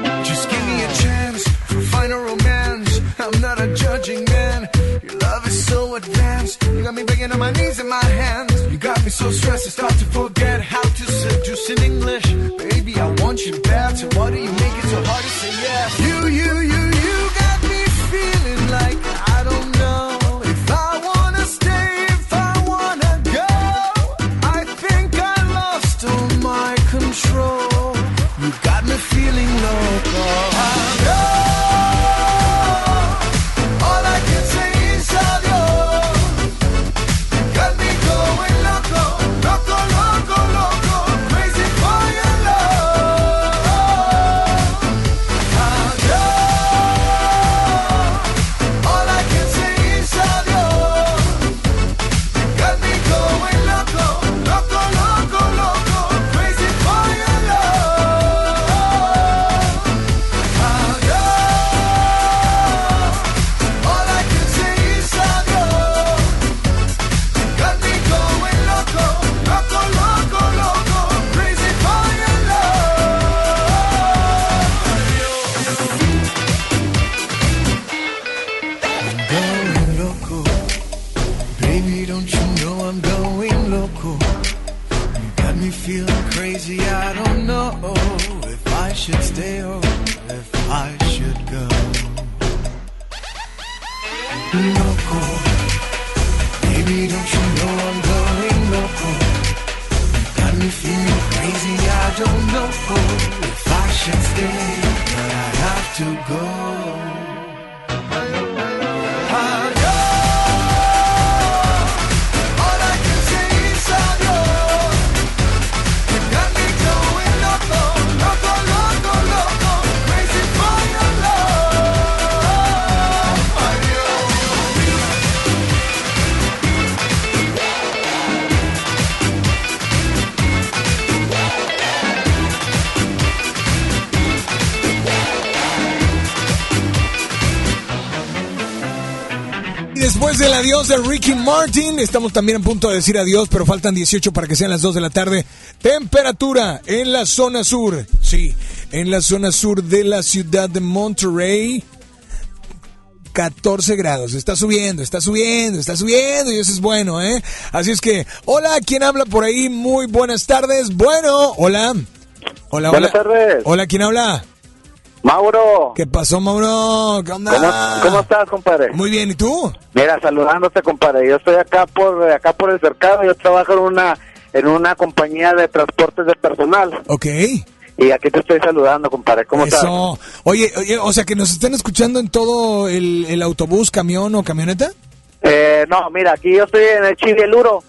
adiós de Ricky Martin, estamos también a punto de decir adiós, pero faltan 18 para que sean las 2 de la tarde. Temperatura en la zona sur, sí, en la zona sur de la ciudad de Monterrey. 14 grados, está subiendo, está subiendo, está subiendo y eso es bueno, ¿eh? Así es que, hola, ¿quién habla por ahí? Muy buenas tardes. Bueno, hola. Hola, Buenas hola. tardes. Hola, ¿quién habla? Mauro. ¿Qué pasó, Mauro? ¿Qué onda? ¿Cómo, cómo estás, compadre? Muy bien, ¿y tú? Mira, saludándote, compadre. Yo estoy acá por acá por el cercado. Yo trabajo en una en una compañía de transportes de personal. Ok. Y aquí te estoy saludando, compadre. ¿Cómo estás? Oye, oye, o sea, que nos están escuchando en todo el, el autobús, camión o camioneta. Eh, no, mira, aquí yo estoy en el Chivieluro.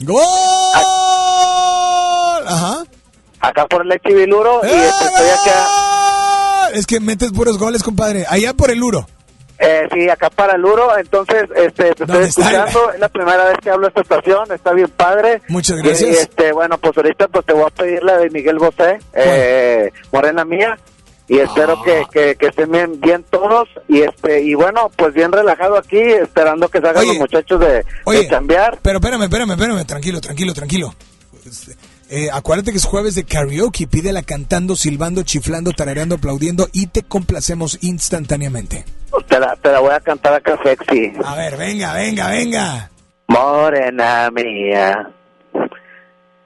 ¡Gol! Ajá. Acá por el Chiviluro y este, estoy acá. Es que metes puros goles, compadre. Allá por el Uro. Eh, sí, acá para el Uro, entonces este, te estoy escuchando, es la primera vez que hablo a esta estación, está bien padre. Muchas Y, gracias. este, bueno, pues ahorita pues te voy a pedir la de Miguel Bosé, eh, Morena Mía, y espero Ah. que, que, que estén bien, bien todos, y este, y bueno, pues bien relajado aquí, esperando que salgan los muchachos de, Oye, de chambear. Pero espérame, espérame, espérame. Tranquilo, tranquilo, tranquilo. Eh, acuérdate que es jueves de karaoke. Pídela cantando, silbando, chiflando, tarareando, aplaudiendo y te complacemos instantáneamente. Te la, te la voy a cantar acá sexy. A ver, venga, venga, venga. Morena mía.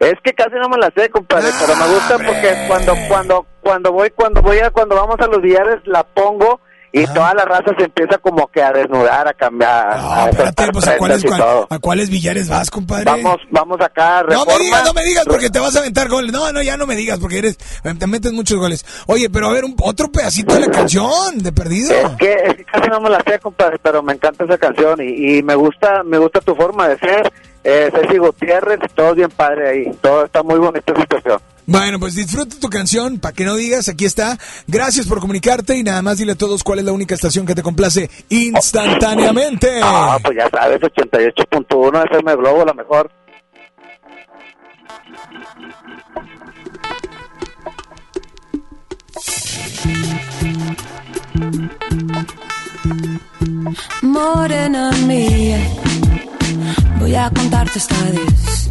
Es que casi no me la sé, compadre, pero me gusta porque cuando cuando cuando voy cuando voy a cuando vamos a los billares la pongo y toda la raza se empieza como que a desnudar, a cambiar. a Espérate, pues, ¿a cuáles, cuál- todo. ¿a cuáles billares vas, compadre? Vamos vamos acá a No Reforma. me digas, no me digas porque te vas a aventar goles. No, no, ya no me digas porque eres, te metes muchos goles. Oye, pero a ver, un, otro pedacito de la canción, de perdido. Es que, es que casi no me la sé, compadre, pero me encanta esa canción y, y me gusta me gusta tu forma de ser. Eh, Ceci Gutiérrez, todo bien padre ahí. Todo está muy bonita esa situación. Bueno, pues disfruta tu canción, para que no digas, aquí está. Gracias por comunicarte y nada más dile a todos cuál es la única estación que te complace instantáneamente. Ah, pues ya sabes, 88.1 FM Globo, la mejor. Morena mía, voy a contarte hasta 10.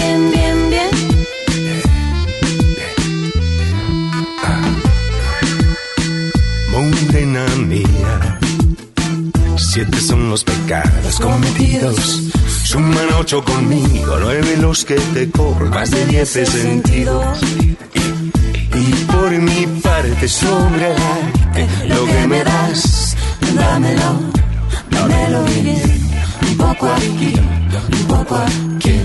Siete son los pecados cometidos. Suman ocho conmigo, nueve los que te cobro, más de diez he sentido. Y por mi parte sobrearte lo que me das, Dámelo, dámelo bien. Un poco aquí, un poco aquí.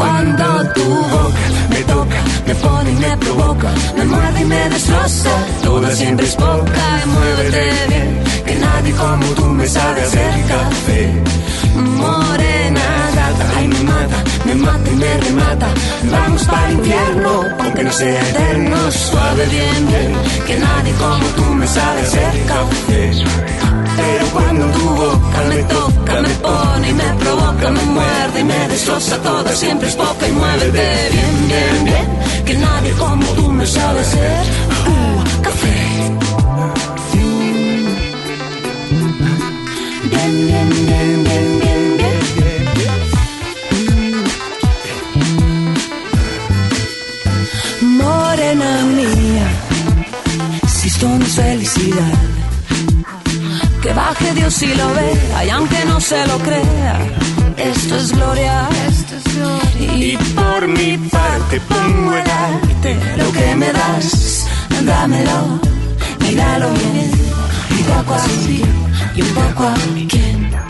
Cuando tu boca me toca, me pone y me provoca, me muerde y me destroza. Toda siempre es poca y muévete bien, que nadie como tú me sabe hacer café. Morena ay me mata, me mata y me remata. Vamos para el infierno, aunque no sea eterno, suave bien bien, que nadie como tú me sabe hacer café. Pero cuando tu boca me toca, me pone y me provoca, me muerde y me destroza toda, siempre es poca y muévete bien, bien, bien, que nadie como tú me sabe hacer uh, café. Bien, bien, bien, bien. Morena mía, si esto no es felicidad. Que baje Dios y lo vea, y aunque no se lo crea, esto es gloria. Y por mi parte pongo el arte, lo que me das, dámelo, míralo bien, y poco así, y un poco a quién.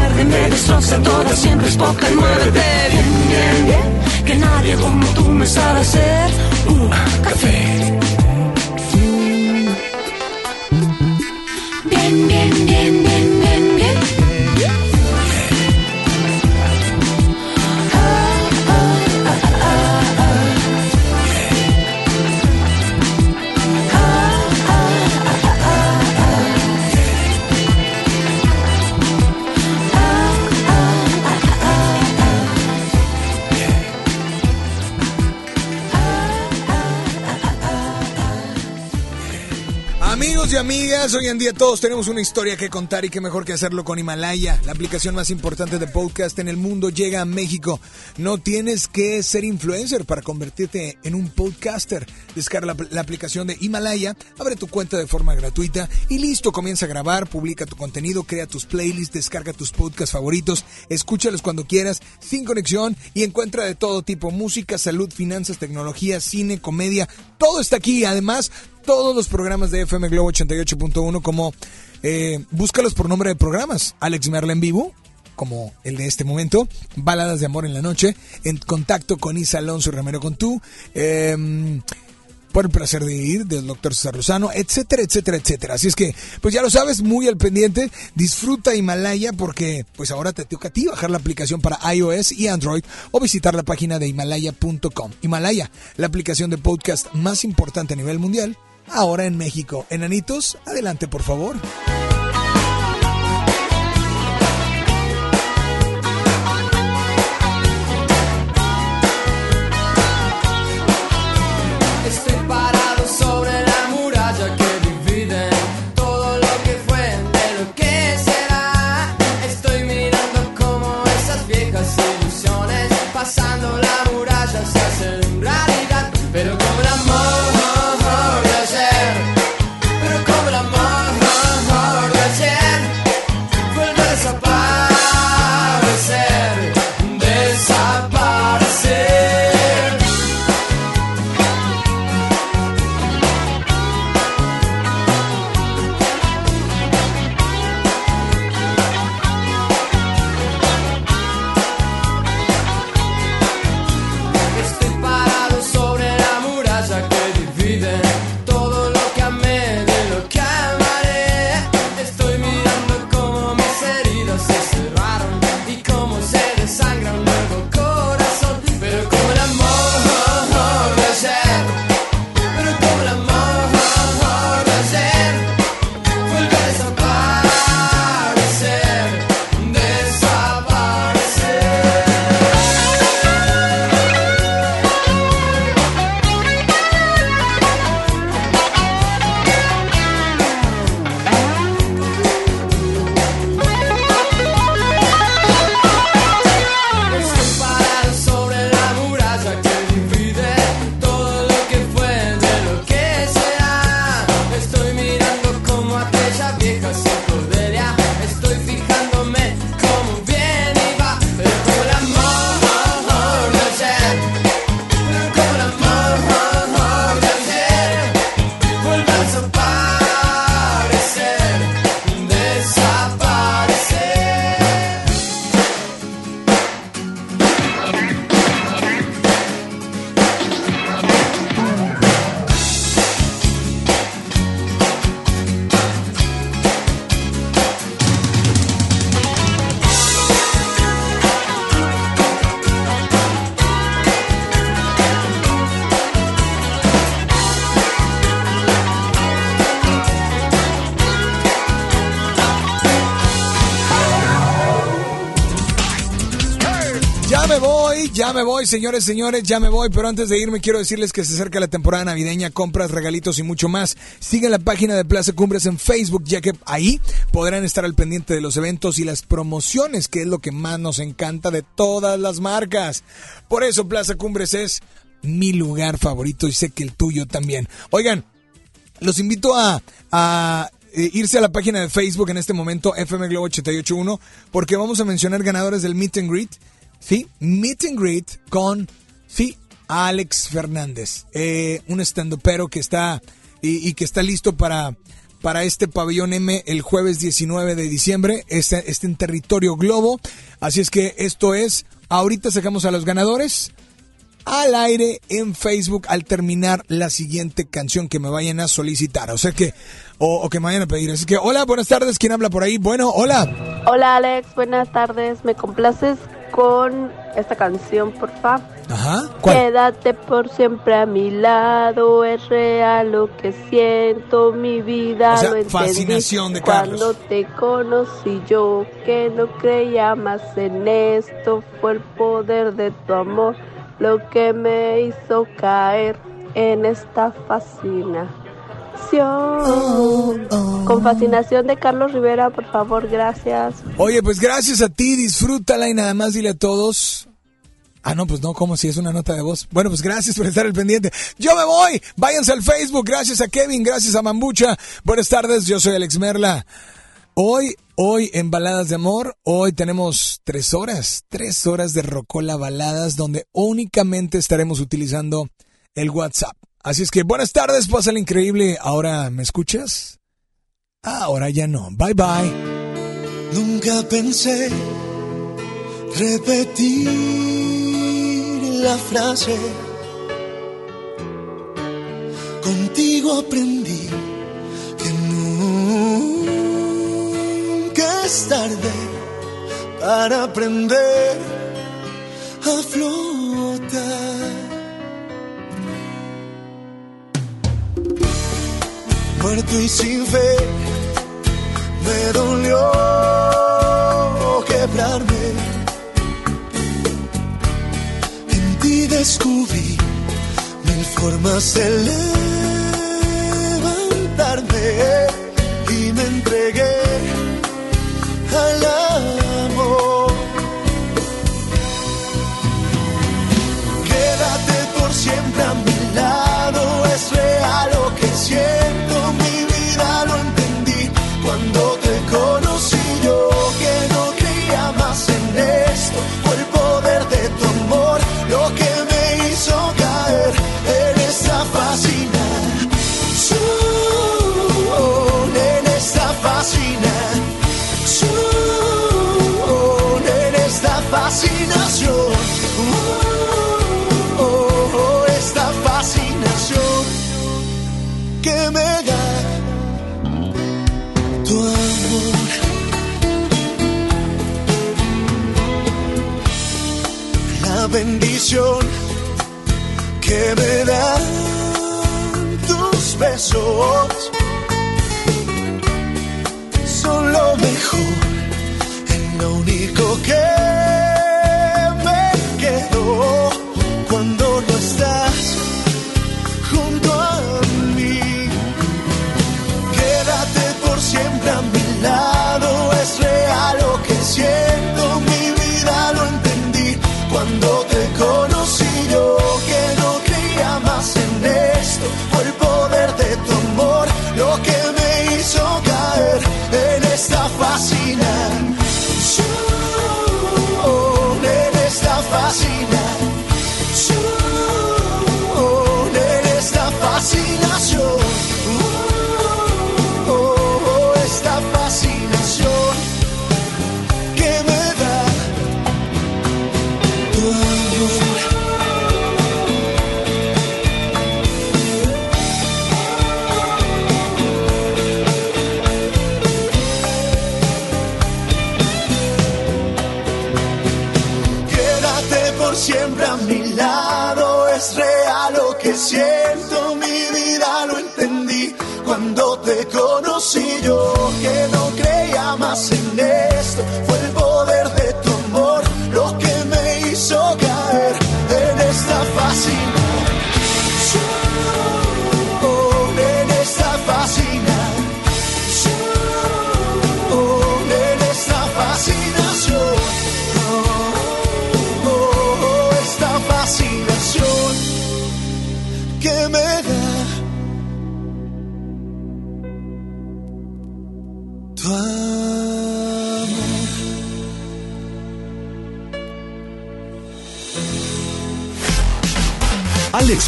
me destroza toda, siempre es poca y muévete bien, bien, bien, que nadie como tú me sabe hacer uh, café. Bien, bien, bien, bien. Hoy en día todos tenemos una historia que contar y qué mejor que hacerlo con Himalaya, la aplicación más importante de podcast en el mundo llega a México. No tienes que ser influencer para convertirte en un podcaster. Descarga la, la aplicación de Himalaya, abre tu cuenta de forma gratuita y listo, comienza a grabar, publica tu contenido, crea tus playlists, descarga tus podcasts favoritos, escúchalos cuando quieras, sin conexión y encuentra de todo tipo, música, salud, finanzas, tecnología, cine, comedia, todo está aquí. Además, todos los programas de FM Globo 88.1 como eh, búscalos por nombre de programas. Alex Merla en vivo, como el de este momento, Baladas de Amor en la Noche, en contacto con Isa Alonso Ramiro Contú, eh, por el placer de ir, del doctor César Lozano, etcétera, etcétera, etcétera. Así es que, pues ya lo sabes, muy al pendiente, disfruta Himalaya porque pues ahora te toca a ti bajar la aplicación para iOS y Android o visitar la página de himalaya.com. Himalaya, la aplicación de podcast más importante a nivel mundial, ahora en México. Enanitos, adelante por favor. Estoy parado sobre la muralla que divide todo lo que fue de lo que será. Estoy mirando como esas viejas ilusiones pasando la muralla se hacen realidad. Pero el amor señores, señores, ya me voy, pero antes de irme quiero decirles que se acerca la temporada navideña, compras, regalitos y mucho más. Sigan la página de Plaza Cumbres en Facebook, ya que ahí podrán estar al pendiente de los eventos y las promociones, que es lo que más nos encanta de todas las marcas. Por eso Plaza Cumbres es mi lugar favorito y sé que el tuyo también. Oigan, los invito a, a eh, irse a la página de Facebook en este momento, FM Globo 881, porque vamos a mencionar ganadores del Meet and Greet. Sí, Meet and Greet con, sí, Alex Fernández, eh, un estandopero que está y, que está listo para, para este pabellón M el jueves 19 de diciembre. Este, este en territorio globo. Así es que esto es, ahorita sacamos a los ganadores al aire en Facebook al terminar la siguiente canción que me vayan a solicitar. O sea que, o, o que me vayan a pedir. Así que, hola, buenas tardes. ¿Quién habla por ahí? Bueno, hola. Hola Alex, buenas tardes. ¿Me complaces con esta canción, por favor? Ajá. Quédate por siempre a mi lado, es real lo que siento, mi vida O sea, lo entendí. fascinación de Carlos. Cuando te conocí yo, que no creía más en esto, fue el poder de tu amor lo que me hizo caer en esta Con fascinación de Carlos Rivera, por favor, gracias. Oye, pues gracias a ti, disfrútala y nada más dile a todos. Ah, no, pues no, como si es una nota de voz. Bueno, pues gracias por estar al pendiente. Yo me voy. Váyanse al Facebook. Gracias a Kevin, gracias a Mambucha. Buenas tardes, yo soy Alex Merla. Hoy, hoy en Baladas de Amor, hoy tenemos tres horas, tres horas de Rocola Baladas donde únicamente estaremos utilizando el WhatsApp. Así es que buenas tardes, pasa increíble. Ahora, ¿me escuchas? Ahora ya no. Bye bye. Nunca pensé repetir la frase. Contigo aprendí que nunca es tarde para aprender a flotar. Muerto y sin fe me dolió quebrarme. En ti descubrí mil formas de levantarme bendición que me dan tus besos. Son lo mejor, es lo único que